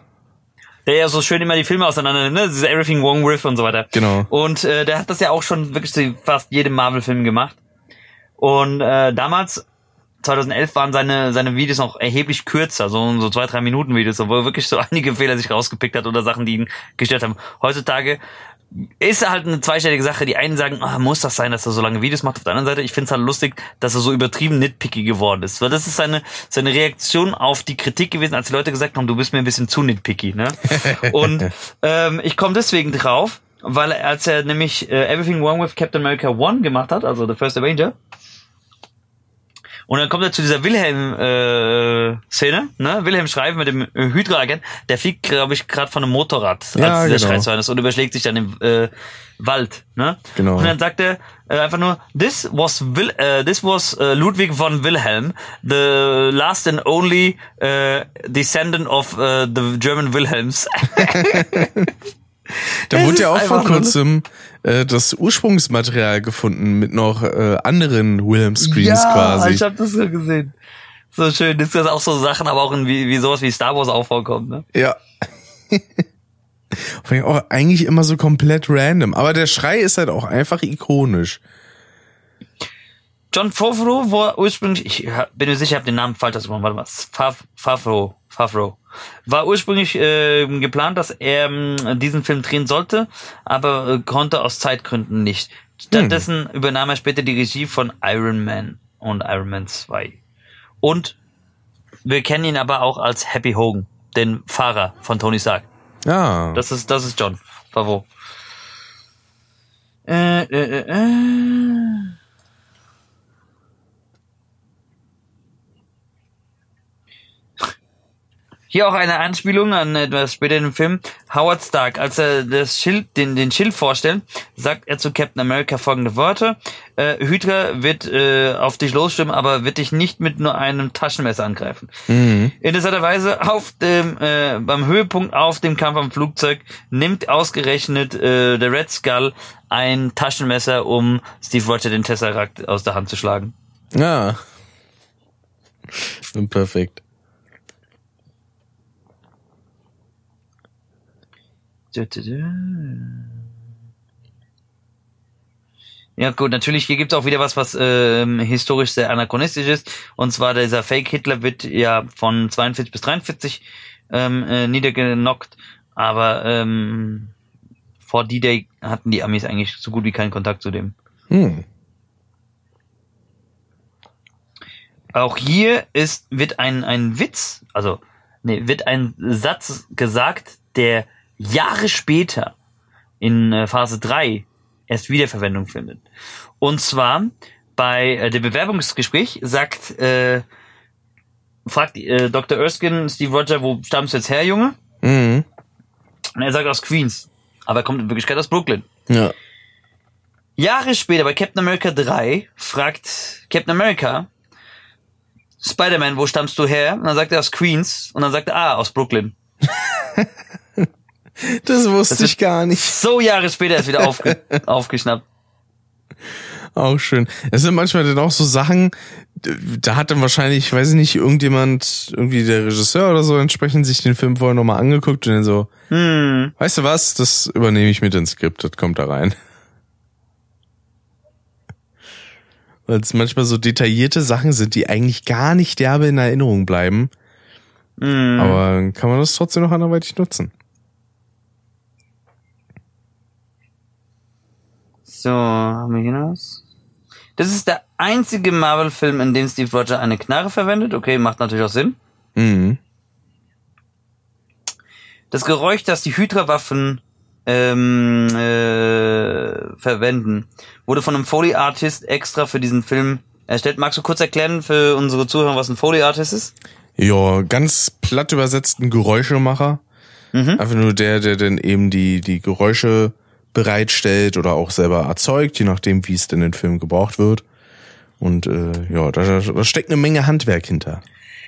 Der ja so schön immer die Filme auseinander, ne? Dieses Everything Wrong With und so weiter.
Genau.
Und äh, der hat das ja auch schon wirklich zu fast jedem Marvel-Film gemacht. Und äh, damals, 2011, waren seine, seine Videos noch erheblich kürzer, so, so zwei, drei Minuten Videos, wo er wirklich so einige Fehler sich rausgepickt hat oder Sachen, die ihn gestört haben. Heutzutage ist halt eine zweistellige Sache. Die einen sagen, ah, muss das sein, dass er so lange Videos macht. Auf der anderen Seite, ich finde es halt lustig, dass er so übertrieben nitpicky geworden ist. Weil das ist seine, seine Reaktion auf die Kritik gewesen, als die Leute gesagt haben, du bist mir ein bisschen zu nitpicky. Ne? Und ähm, ich komme deswegen drauf, weil als er nämlich äh, Everything Wrong with Captain America 1 gemacht hat, also The First Avenger, und dann kommt er zu dieser Wilhelm-Szene, ne? Wilhelm schreibt mit dem äh, Hydra-Agent, der fliegt, glaube ich, gerade von einem Motorrad, als
Ja,
der
genau.
Ist und überschlägt sich dann im äh, Wald, ne?
Genau.
Und dann sagt er äh, einfach nur, this was Will, äh, this was äh, Ludwig von Wilhelm, the last and only äh, descendant of äh, the German Wilhelms.
Da
Es
wurde ja
ist
auch vor kurzem äh, das Ursprungsmaterial gefunden mit noch äh, anderen Wilhelm-Screens quasi.
ich habe das so gesehen. So schön, ist das auch so Sachen, aber auch in wie, wie sowas wie Star Wars auch vorkommt, ne?
Ja. Auch eigentlich immer so komplett random. Aber der Schrei ist halt auch einfach ikonisch.
John Favreau war ursprünglich, ich bin mir sicher, ich habe den Namen falsch ausgesprochen, warte mal, Fav, Favreau, Favreau, war ursprünglich äh, geplant, dass er ähm, diesen Film drehen sollte, aber äh, konnte aus Zeitgründen nicht. Stattdessen übernahm er später die Regie von Iron Man und Iron Man 2. Und wir kennen ihn aber auch als Happy Hogan, den Fahrer von Tony Stark.
Ja.
Das ist, das ist John Favreau. Äh, äh, äh, äh. Hier auch eine Anspielung an etwas später im Film. Howard Stark, als er das Schild, den, den Schild vorstellt, sagt er zu Captain America folgende Worte. Äh, Hydra wird äh, auf dich losstürmen, aber wird dich nicht mit nur einem Taschenmesser angreifen. Interessanterweise auf dem, äh, beim Höhepunkt auf dem Kampf am Flugzeug nimmt ausgerechnet äh, der Red Skull ein Taschenmesser, um Steve Rogers den Tesseract aus der Hand zu schlagen.
Ja. Perfekt.
Ja gut, natürlich, hier gibt's auch wieder was, was ähm, historisch sehr anachronistisch ist. Und zwar dieser Fake-Hitler wird ja von 42 bis 43 ähm, äh, niedergenockt. Aber ähm, vor D-Day hatten die Amis eigentlich so gut wie keinen Kontakt zu dem.
Hm.
Auch hier ist, wird ein, ein Witz, also nee, wird ein Satz gesagt, der Jahre später in äh, Phase 3 erst Wiederverwendung findet. Und zwar bei äh, dem Bewerbungsgespräch sagt, äh, fragt äh, Dr. Erskine Steve Roger, wo stammst du jetzt her, Junge?
Mhm.
Und er sagt aus Queens. Aber er kommt in Wirklichkeit aus Brooklyn.
Ja.
Jahre später bei Captain America 3 fragt Captain America, Spider-Man, wo stammst du her? Und dann sagt er aus Queens. Und dann sagt er, ah, aus Brooklyn.
Das wusste
Das
ich gar nicht.
So Jahre später ist wieder aufge aufgeschnappt.
Auch schön. Es sind manchmal dann auch so Sachen, da hat dann wahrscheinlich, ich weiß nicht, irgendjemand, irgendwie der Regisseur oder so entsprechend sich den Film vorher nochmal angeguckt und dann so,
Hm.
weißt du was, das übernehme ich mit ins Skript, das kommt da rein. Weil es manchmal so detaillierte Sachen sind, die eigentlich gar nicht derbe in Erinnerung bleiben.
Hm.
Aber kann man das trotzdem noch anderweitig nutzen.
So, haben wir hier noch was? Das ist der einzige Marvel-Film, in dem Steve Rogers eine Knarre verwendet. Okay, macht natürlich auch Sinn.
Mhm.
Das Geräusch, das die Hydra-Waffen ähm, äh, verwenden, wurde von einem Foley-Artist extra für diesen Film erstellt. Magst du kurz erklären für unsere Zuhörer, was ein Foley-Artist ist?
Ja, ganz platt übersetzt ein Geräuschemacher. Einfach nur der, der dann eben die, die Geräusche bereitstellt oder auch selber erzeugt, je nachdem, wie es denn in den Film gebraucht wird. Und äh, ja, da, da steckt eine Menge Handwerk hinter.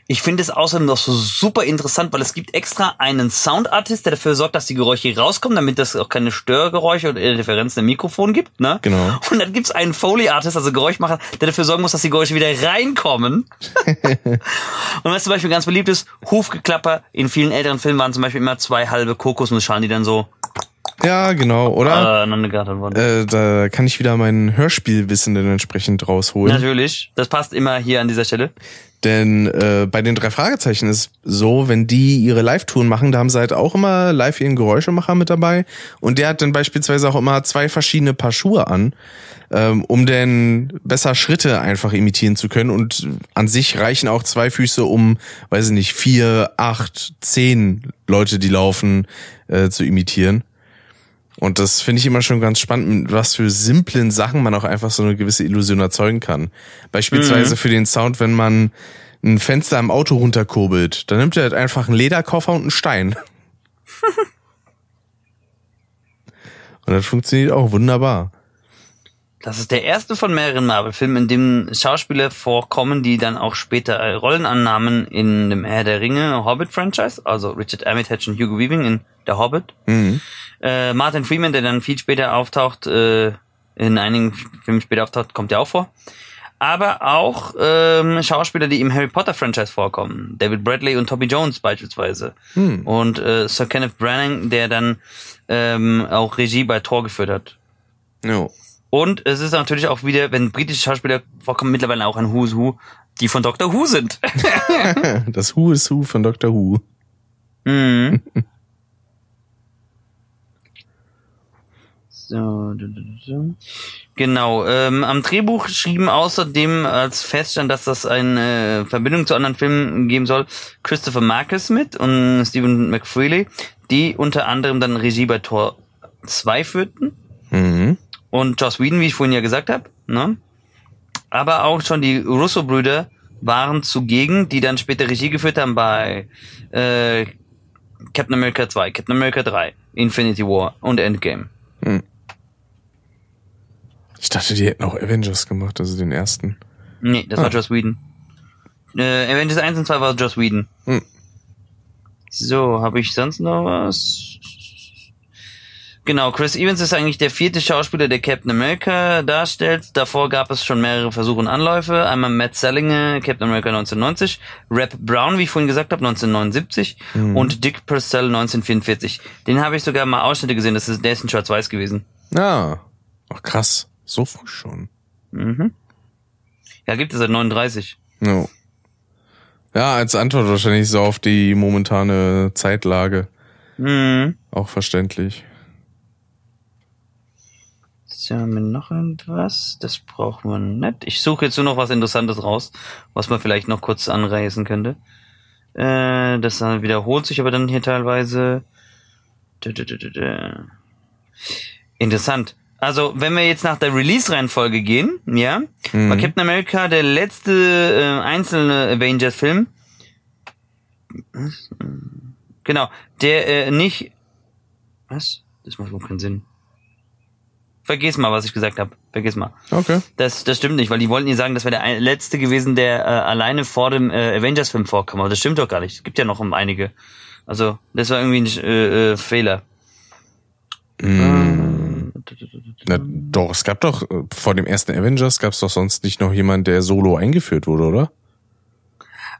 Ich finde es außerdem noch so super interessant, weil es gibt extra einen Soundartist, der dafür sorgt, dass die Geräusche rauskommen, damit es auch keine Störgeräusche oder Interferenzen im Mikrofon gibt. Ne?
Genau.
Und dann gibt's einen Foley-Artist, also Geräuschmacher, der dafür sorgen muss, dass die Geräusche wieder reinkommen. Und was zum Beispiel ganz beliebt ist, Hufgeklapper. In vielen älteren Filmen waren zum Beispiel immer zwei halbe Kokosnussschalen, die dann so
Ja, genau,
äh,
oder?
aneinander geraten wurden.
Äh, da kann ich wieder mein Hörspielwissen dann entsprechend rausholen.
Natürlich. Das passt immer hier an dieser Stelle.
Denn äh, bei den drei Fragezeichen ist so, wenn die ihre Live-Touren machen, da haben sie halt auch immer live ihren Geräuschemacher mit dabei. Und der hat dann beispielsweise auch immer zwei verschiedene Paar Schuhe an, ähm, um dann besser Schritte einfach imitieren zu können. Und an sich reichen auch zwei Füße, um, weiß ich nicht, vier, acht, zehn Leute, die laufen, äh, zu imitieren. Und das finde ich immer schon ganz spannend, mit was für simplen Sachen man auch einfach so eine gewisse Illusion erzeugen kann. Beispielsweise für den Sound, wenn man ein Fenster im Auto runterkurbelt, dann nimmt er halt einfach einen Lederkoffer und einen Stein. und das funktioniert auch wunderbar.
Das ist der erste von mehreren Marvel-Filmen, in dem Schauspieler vorkommen, die dann auch später äh, Rollen annahmen in dem Herr der Ringe Hobbit-Franchise, also Richard Armitage und Hugo Weaving in Der Hobbit. Äh, Martin Freeman, der dann viel später auftaucht, äh, in einigen Filmen später auftaucht, kommt ja auch vor. Aber auch ähm, Schauspieler, die im Harry Potter-Franchise vorkommen. David Bradley und Toby Jones beispielsweise. Und äh, Sir Kenneth Branagh, der dann ähm, auch Regie bei Thor geführt hat.
Jo.
Und es ist natürlich auch wieder, wenn britische Schauspieler vorkommen, mittlerweile auch ein Who's Who, die von Doctor Who sind.
Das Who is Who von Dr. Who.
mhm. So. Genau. Ähm, am Drehbuch schrieben außerdem als feststand, dass das eine äh, Verbindung zu anderen Filmen geben soll, Christopher Marcus mit und Stephen McFreely, die unter anderem dann Regie bei Tor 2 führten. Und Joss Whedon, wie ich vorhin ja gesagt habe. Ne? Aber auch schon die Russo-Brüder waren zugegen, die dann später Regie geführt haben bei äh, Captain America 2, Captain America 3, Infinity War und Endgame.
Ich dachte, die hätten auch Avengers gemacht, also den ersten.
Nee, das
Ah.
war Joss Whedon. Äh, Avengers 1 und 2 war Joss Whedon.
Hm.
So, habe ich sonst noch was? Genau, Chris Evans ist eigentlich der vierte Schauspieler, der Captain America darstellt. Davor gab es schon mehrere Versuche und Anläufe. Einmal Matt Sellinger, Captain America 1990, Rap Brown, wie ich vorhin gesagt habe, 1979 und Dick Purcell 1944. Den habe ich sogar mal Ausschnitte gesehen, das ist, der ist in Schwarz-Weiß gewesen.
Ah. Ach krass. So früh schon.
Ja, gibt es seit 39.
No. Ja, als Antwort wahrscheinlich so auf die momentane Zeitlage.
Mhm.
Auch verständlich.
So, haben wir noch irgendwas? Das brauchen wir nicht. Ich suche jetzt nur noch was Interessantes raus, was man vielleicht noch kurz anreißen könnte. Äh, das wiederholt sich aber dann hier teilweise. Interessant. Also, wenn wir jetzt nach der Release-Reihenfolge gehen, ja, war Captain America der letzte äh, einzelne Avengers-Film. Genau, der äh, nicht Was? Das macht überhaupt keinen Sinn. Vergiss mal, was ich gesagt habe. Vergiss mal.
Okay.
Das, das stimmt nicht, weil die wollten nie sagen, das wäre der letzte gewesen, der äh, alleine vor dem äh, Avengers-Film vorkam. Aber das stimmt doch gar nicht. Es gibt ja noch um einige. Also, das war irgendwie ein äh, äh, Fehler.
Na, doch, es gab doch äh, vor dem ersten Avengers gab es doch sonst nicht noch jemand, der solo eingeführt wurde, oder?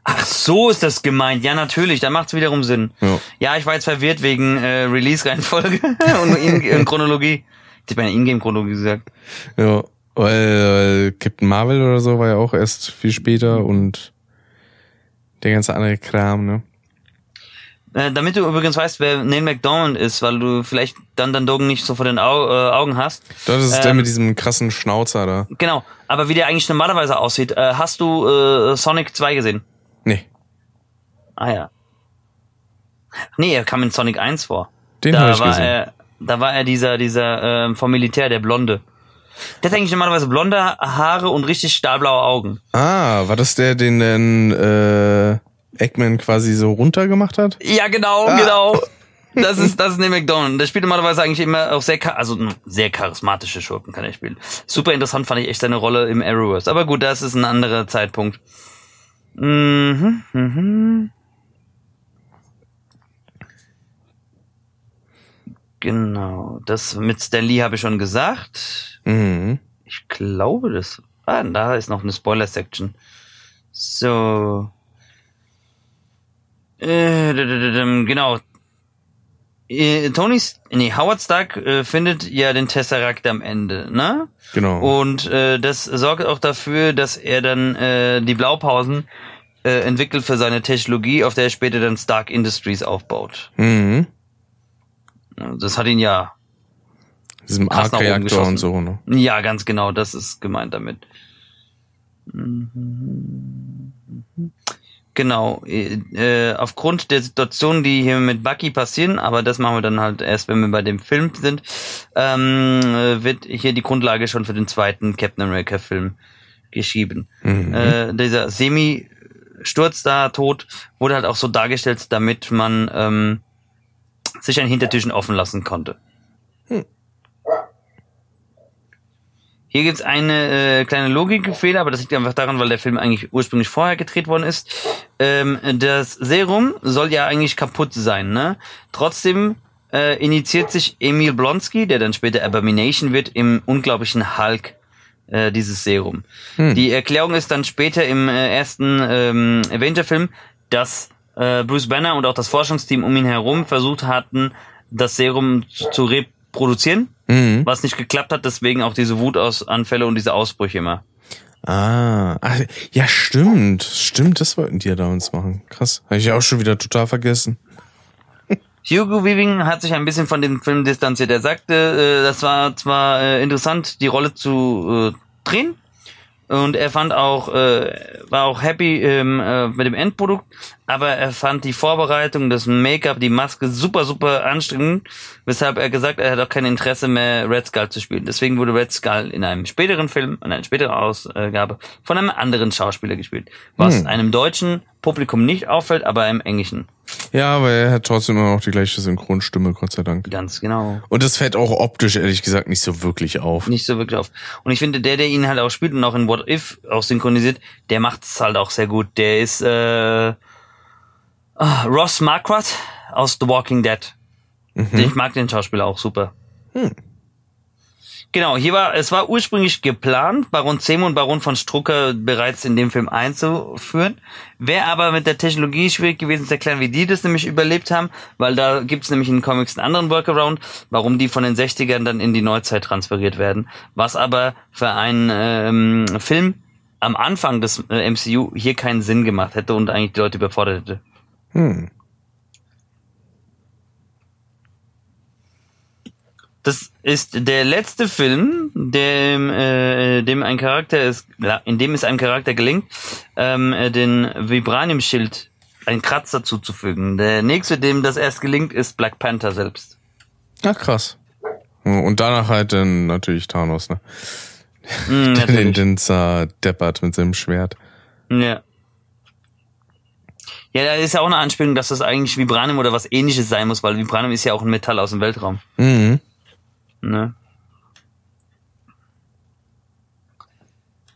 Ach, so ist das gemeint. Ja, natürlich, da macht's wiederum Sinn.
Ja.
Ja, ich war jetzt verwirrt wegen äh, Release-Reihenfolge und in Chronologie. Ich hab eine Ingame-Chronologie gesagt.
Ja, weil, weil Captain Marvel oder so war ja auch erst viel später und der ganze andere Kram, ne?
Äh, damit du übrigens weißt, wer Neil McDormand ist, weil du vielleicht dann dann Dogen nicht so vor den Au äh, Augen hast.
Das ist der
Ähm,
mit diesem krassen Schnauzer da.
Genau, aber wie der eigentlich normalerweise aussieht. Äh, hast du äh, Sonic 2 gesehen?
Nee,
Ah ja. Nee, er kam in Sonic 1 vor.
Den
da
hab ich
war
gesehen.
Er, da war er dieser, dieser ähm, vom Militär, der Blonde. Der hat eigentlich normalerweise blonde Haare und richtig stahlblaue Augen.
Ah, war das der, den dann äh, Eggman quasi so runtergemacht hat?
Ja, genau,
Ah.
genau. Das ist, das ist Neil McDonald. Der spielt normalerweise eigentlich immer auch sehr, also mh, sehr charismatische Schurken kann er spielen. Super interessant fand ich echt seine Rolle im Arrowverse. Aber gut, das ist ein anderer Zeitpunkt. Mhm, mhm. Genau, das mit Stan Lee habe ich schon gesagt.
Mhm.
Ich glaube, das. Ah, da ist noch eine Spoiler-Section. So. Äh, genau. Äh, Tony, nee, Howard Stark äh, findet ja den Tesseract am Ende, ne?
Genau.
Und äh, das sorgt auch dafür, dass er dann äh, die Blaupausen äh, entwickelt für seine Technologie, auf der er später dann Stark Industries aufbaut.
Mhm.
Das hat ihn ja
Diesem Arc-Reaktor und so, ne?
Ja, ganz genau, das ist gemeint damit. Genau, äh, äh, aufgrund der Situationen, die hier mit Bucky passieren, aber das machen wir dann halt erst, wenn wir bei dem Film sind, ähm, äh, wird hier die Grundlage schon für den zweiten Captain America Film geschrieben. Äh, dieser Semi-Sturz da, tot, wurde halt auch so dargestellt, damit man ähm, sich ein Hintertürchen offen lassen konnte. Hier gibt's eine äh, kleine Logikfehler, aber das liegt einfach daran, weil der Film eigentlich ursprünglich vorher gedreht worden ist. Ähm, das Serum soll ja eigentlich kaputt sein, ne? Trotzdem äh, initiiert sich Emil Blonsky, der dann später Abomination wird, im unglaublichen Hulk äh, dieses Serum. Die Erklärung ist dann später im äh, ersten ähm, Avenger-Film, dass äh, Bruce Banner und auch das Forschungsteam um ihn herum versucht hatten, das Serum zu reproduzieren,
Mhm.
was nicht geklappt hat, deswegen auch diese Wutausfälle und diese Ausbrüche immer.
Ah, ach, ja, stimmt. Stimmt, das wollten die ja damals machen. Krass. Habe ich ja auch schon wieder total vergessen.
Hugo Weaving hat sich ein bisschen von dem Film distanziert. Er sagte, äh, das war zwar äh, interessant, die Rolle zu äh, drehen, und er fand auch, äh, war auch happy ähm, äh, mit dem Endprodukt, aber er fand die Vorbereitung, das Make-up, die Maske super, super anstrengend, weshalb er gesagt, er hat auch kein Interesse mehr, Red Skull zu spielen. Deswegen wurde Red Skull in einem späteren Film, in einer späteren Ausgabe, von einem anderen Schauspieler gespielt, was einem deutschen Publikum nicht auffällt, aber im englischen.
Ja, aber er hat trotzdem immer noch die gleiche Synchronstimme, Gott sei Dank.
Ganz genau.
Und das fällt auch optisch, ehrlich gesagt, nicht so wirklich auf.
nicht so wirklich auf. Und ich finde, der, der ihn halt auch spielt und auch in What If auch synchronisiert, der macht es halt auch sehr gut. Der ist äh, Ross Marquardt aus The Walking Dead. Ich mag den Schauspieler auch super. Genau, hier war, es war ursprünglich geplant, Baron Zemo und Baron von Strucker bereits in dem Film einzuführen. Wäre aber mit der Technologie schwierig gewesen zu erklären, wie die das nämlich überlebt haben, weil da gibt's nämlich in den Comics einen anderen Workaround, warum die von den 60ern dann in die Neuzeit transferiert werden. Was aber für einen ähm, Film am Anfang des äh, MCU hier keinen Sinn gemacht hätte und eigentlich die Leute überfordert hätte.
Hm.
Das ist der letzte Film, dem, äh, dem ein Charakter ist, in dem es einem Charakter gelingt, ähm, äh, den Vibranium-Schild einen Kratzer zuzufügen. Der nächste, dem das erst gelingt, ist Black Panther selbst.
Ach, krass. Und danach halt dann natürlich Thanos, ne?
Mm,
Den, den zerdeppert mit seinem Schwert.
Ja. Ja, da ist ja auch eine Anspielung, dass das eigentlich Vibranium oder was ähnliches sein muss, weil Vibranium ist ja auch ein Metall aus dem Weltraum.
Mhm.
Ne?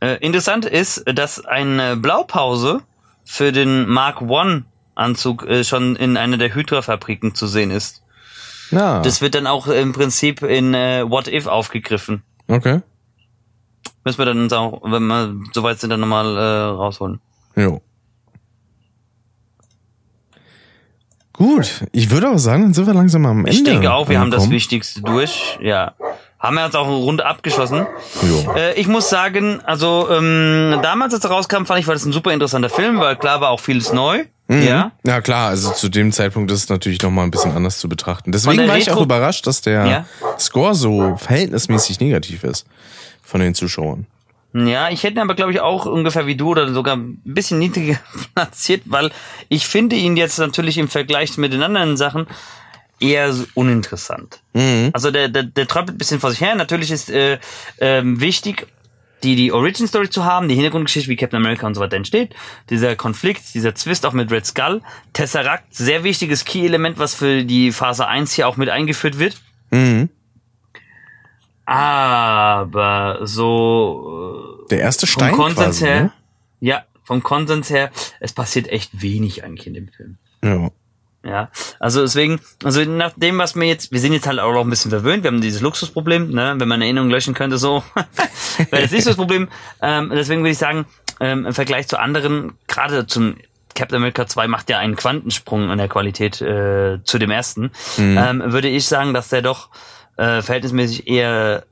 Äh, interessant ist, dass eine Blaupause für den Mark One Anzug äh, schon in einer der Hydra-Fabriken zu sehen ist.
Ja.
Das wird dann auch im Prinzip in äh, What If aufgegriffen.
okay.
Müssen wir dann auch, wenn wir soweit sind, dann nochmal äh, rausholen.
Jo. Gut, ich würde auch sagen, dann sind wir langsam am Ende.
Ich denke auch, wir haben das. Wichtigste durch. Ja. Haben wir jetzt auch rund abgeschlossen.
Jo.
Äh, ich muss sagen, also ähm, damals, als er rauskam, fand ich, war das ein super interessanter Film, weil klar war auch vieles neu.
Mhm.
Ja.
Ja klar, also zu dem Zeitpunkt ist es natürlich noch mal ein bisschen anders zu betrachten. Deswegen war ich auch
Retro-
überrascht, dass der
Ja.
Score so verhältnismäßig negativ ist von den Zuschauern.
Ja, ich hätte ihn aber, glaube ich, auch ungefähr wie du oder sogar ein bisschen niedriger platziert, weil ich finde ihn jetzt natürlich im Vergleich mit den anderen Sachen eher uninteressant.
Mhm.
Also der, der, der trappelt ein bisschen vor sich her. Natürlich ist äh, ähm, wichtig, die, die Origin Story zu haben, die Hintergrundgeschichte, wie Captain America und so weiter entsteht. Dieser Konflikt, dieser Zwist auch mit Red Skull. Tesseract, sehr wichtiges Key-Element, was für die Phase 1 hier auch mit eingeführt wird.
Mhm.
Aber so
Der erste
vom
Stein
Konsens
quasi,
her,
ne?
ja, vom Konsens her, es passiert echt wenig eigentlich in dem Film.
Ja.
Ja, also deswegen, also nach dem, was mir jetzt, wir sind jetzt halt auch noch ein bisschen verwöhnt, wir haben dieses Luxusproblem, ne, wenn man Erinnerungen löschen könnte, so, wäre das nicht so das Problem. Ähm, deswegen würde ich sagen, ähm, im Vergleich zu anderen, gerade zum Captain America 2 macht ja einen Quantensprung in der Qualität äh, zu dem ersten, ähm, würde ich sagen, dass der doch äh, verhältnismäßig eher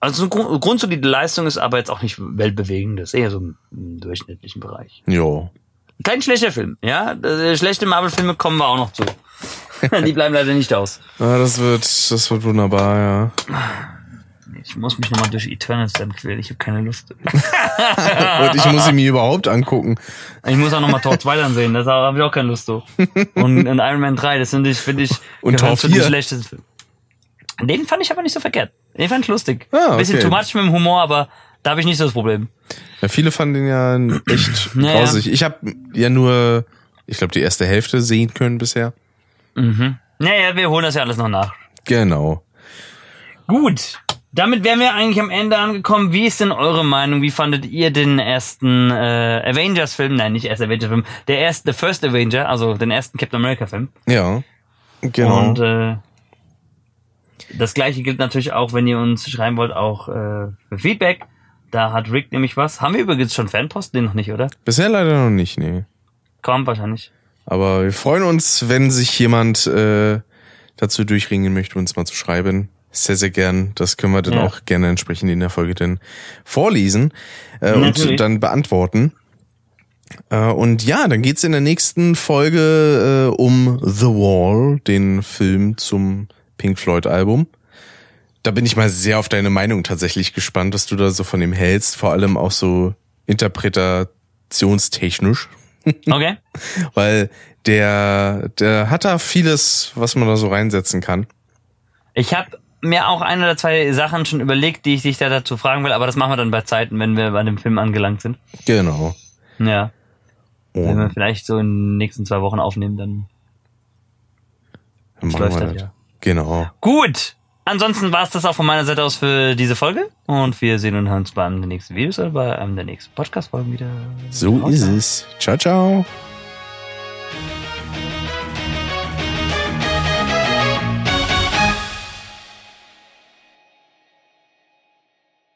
also eine grund grundsolide Leistung ist, aber jetzt auch nicht weltbewegend, ist eher so im, im durchschnittlichen Bereich.
Jo.
Kein schlechter Film, ja. Äh, Schlechte Marvel-Filme kommen wir auch noch zu. Die bleiben leider nicht aus.
Ah, das wird, das wird wunderbar, ja.
Ich muss mich nochmal durch Eternals dann quälen. Ich habe keine Lust.
Und ich muss ihn mir überhaupt angucken.
Ich muss auch nochmal Tor 2 dann sehen. Das habe ich auch keine Lust so. Und, und Iron Man 3, das finde ich, finde ich,
Und Tor
zu den
4.
schlechtesten Filmen. Den fand ich aber nicht so verkehrt. Den fand ich lustig.
Ah,
Ein bisschen
okay.
too much mit dem Humor, aber da habe ich nicht so das Problem.
Ja, viele fanden den ja echt
Naja.
grausig. Ich habe ja nur, ich glaube, die erste Hälfte sehen können bisher.
Naja, wir holen das ja alles noch nach.
Genau.
Gut. Damit wären wir eigentlich am Ende angekommen. Wie ist denn eure Meinung? Wie fandet ihr den ersten äh, Avengers-Film? Nein, nicht erst Avengers-Film. Der erste, The First Avenger, also den ersten Captain America-Film.
Ja. Genau.
Und äh, das gleiche gilt natürlich auch, wenn ihr uns schreiben wollt, auch äh, für Feedback. Da hat Rick nämlich was. Haben wir übrigens schon Fanpost? Den noch nicht, oder?
bisher leider noch nicht, nee.
Kaum wahrscheinlich.
Aber wir freuen uns, wenn sich jemand äh, dazu durchringen möchte, uns mal zu schreiben. Sehr, sehr gern. Das können wir dann
Ja.
auch gerne entsprechend in der Folge dann vorlesen äh,
Natürlich.
und dann beantworten. Äh, und ja, dann geht's in der nächsten Folge äh, um The Wall, den Film zum Pink Floyd Album. Da bin ich mal sehr auf deine Meinung tatsächlich gespannt, was du da so von ihm hältst, vor allem auch so interpretationstechnisch
Okay.
weil der, der hat da vieles, was man da so reinsetzen kann.
Ich habe mir auch ein oder zwei Sachen schon überlegt, die ich dich da dazu fragen will, aber das machen wir dann bei Zeiten, wenn wir bei dem Film angelangt sind.
Genau.
Ja. Wenn wir
Und
vielleicht so in den nächsten zwei Wochen aufnehmen, dann
dann
läuft das. ja.
Genau.
Gut. Ansonsten war es das auch von meiner Seite aus für diese Folge. Und wir sehen und hören uns bei einem der nächsten Videos oder bei einem der nächsten Podcast-Folgen wieder.
So ist es. Ciao, ciao.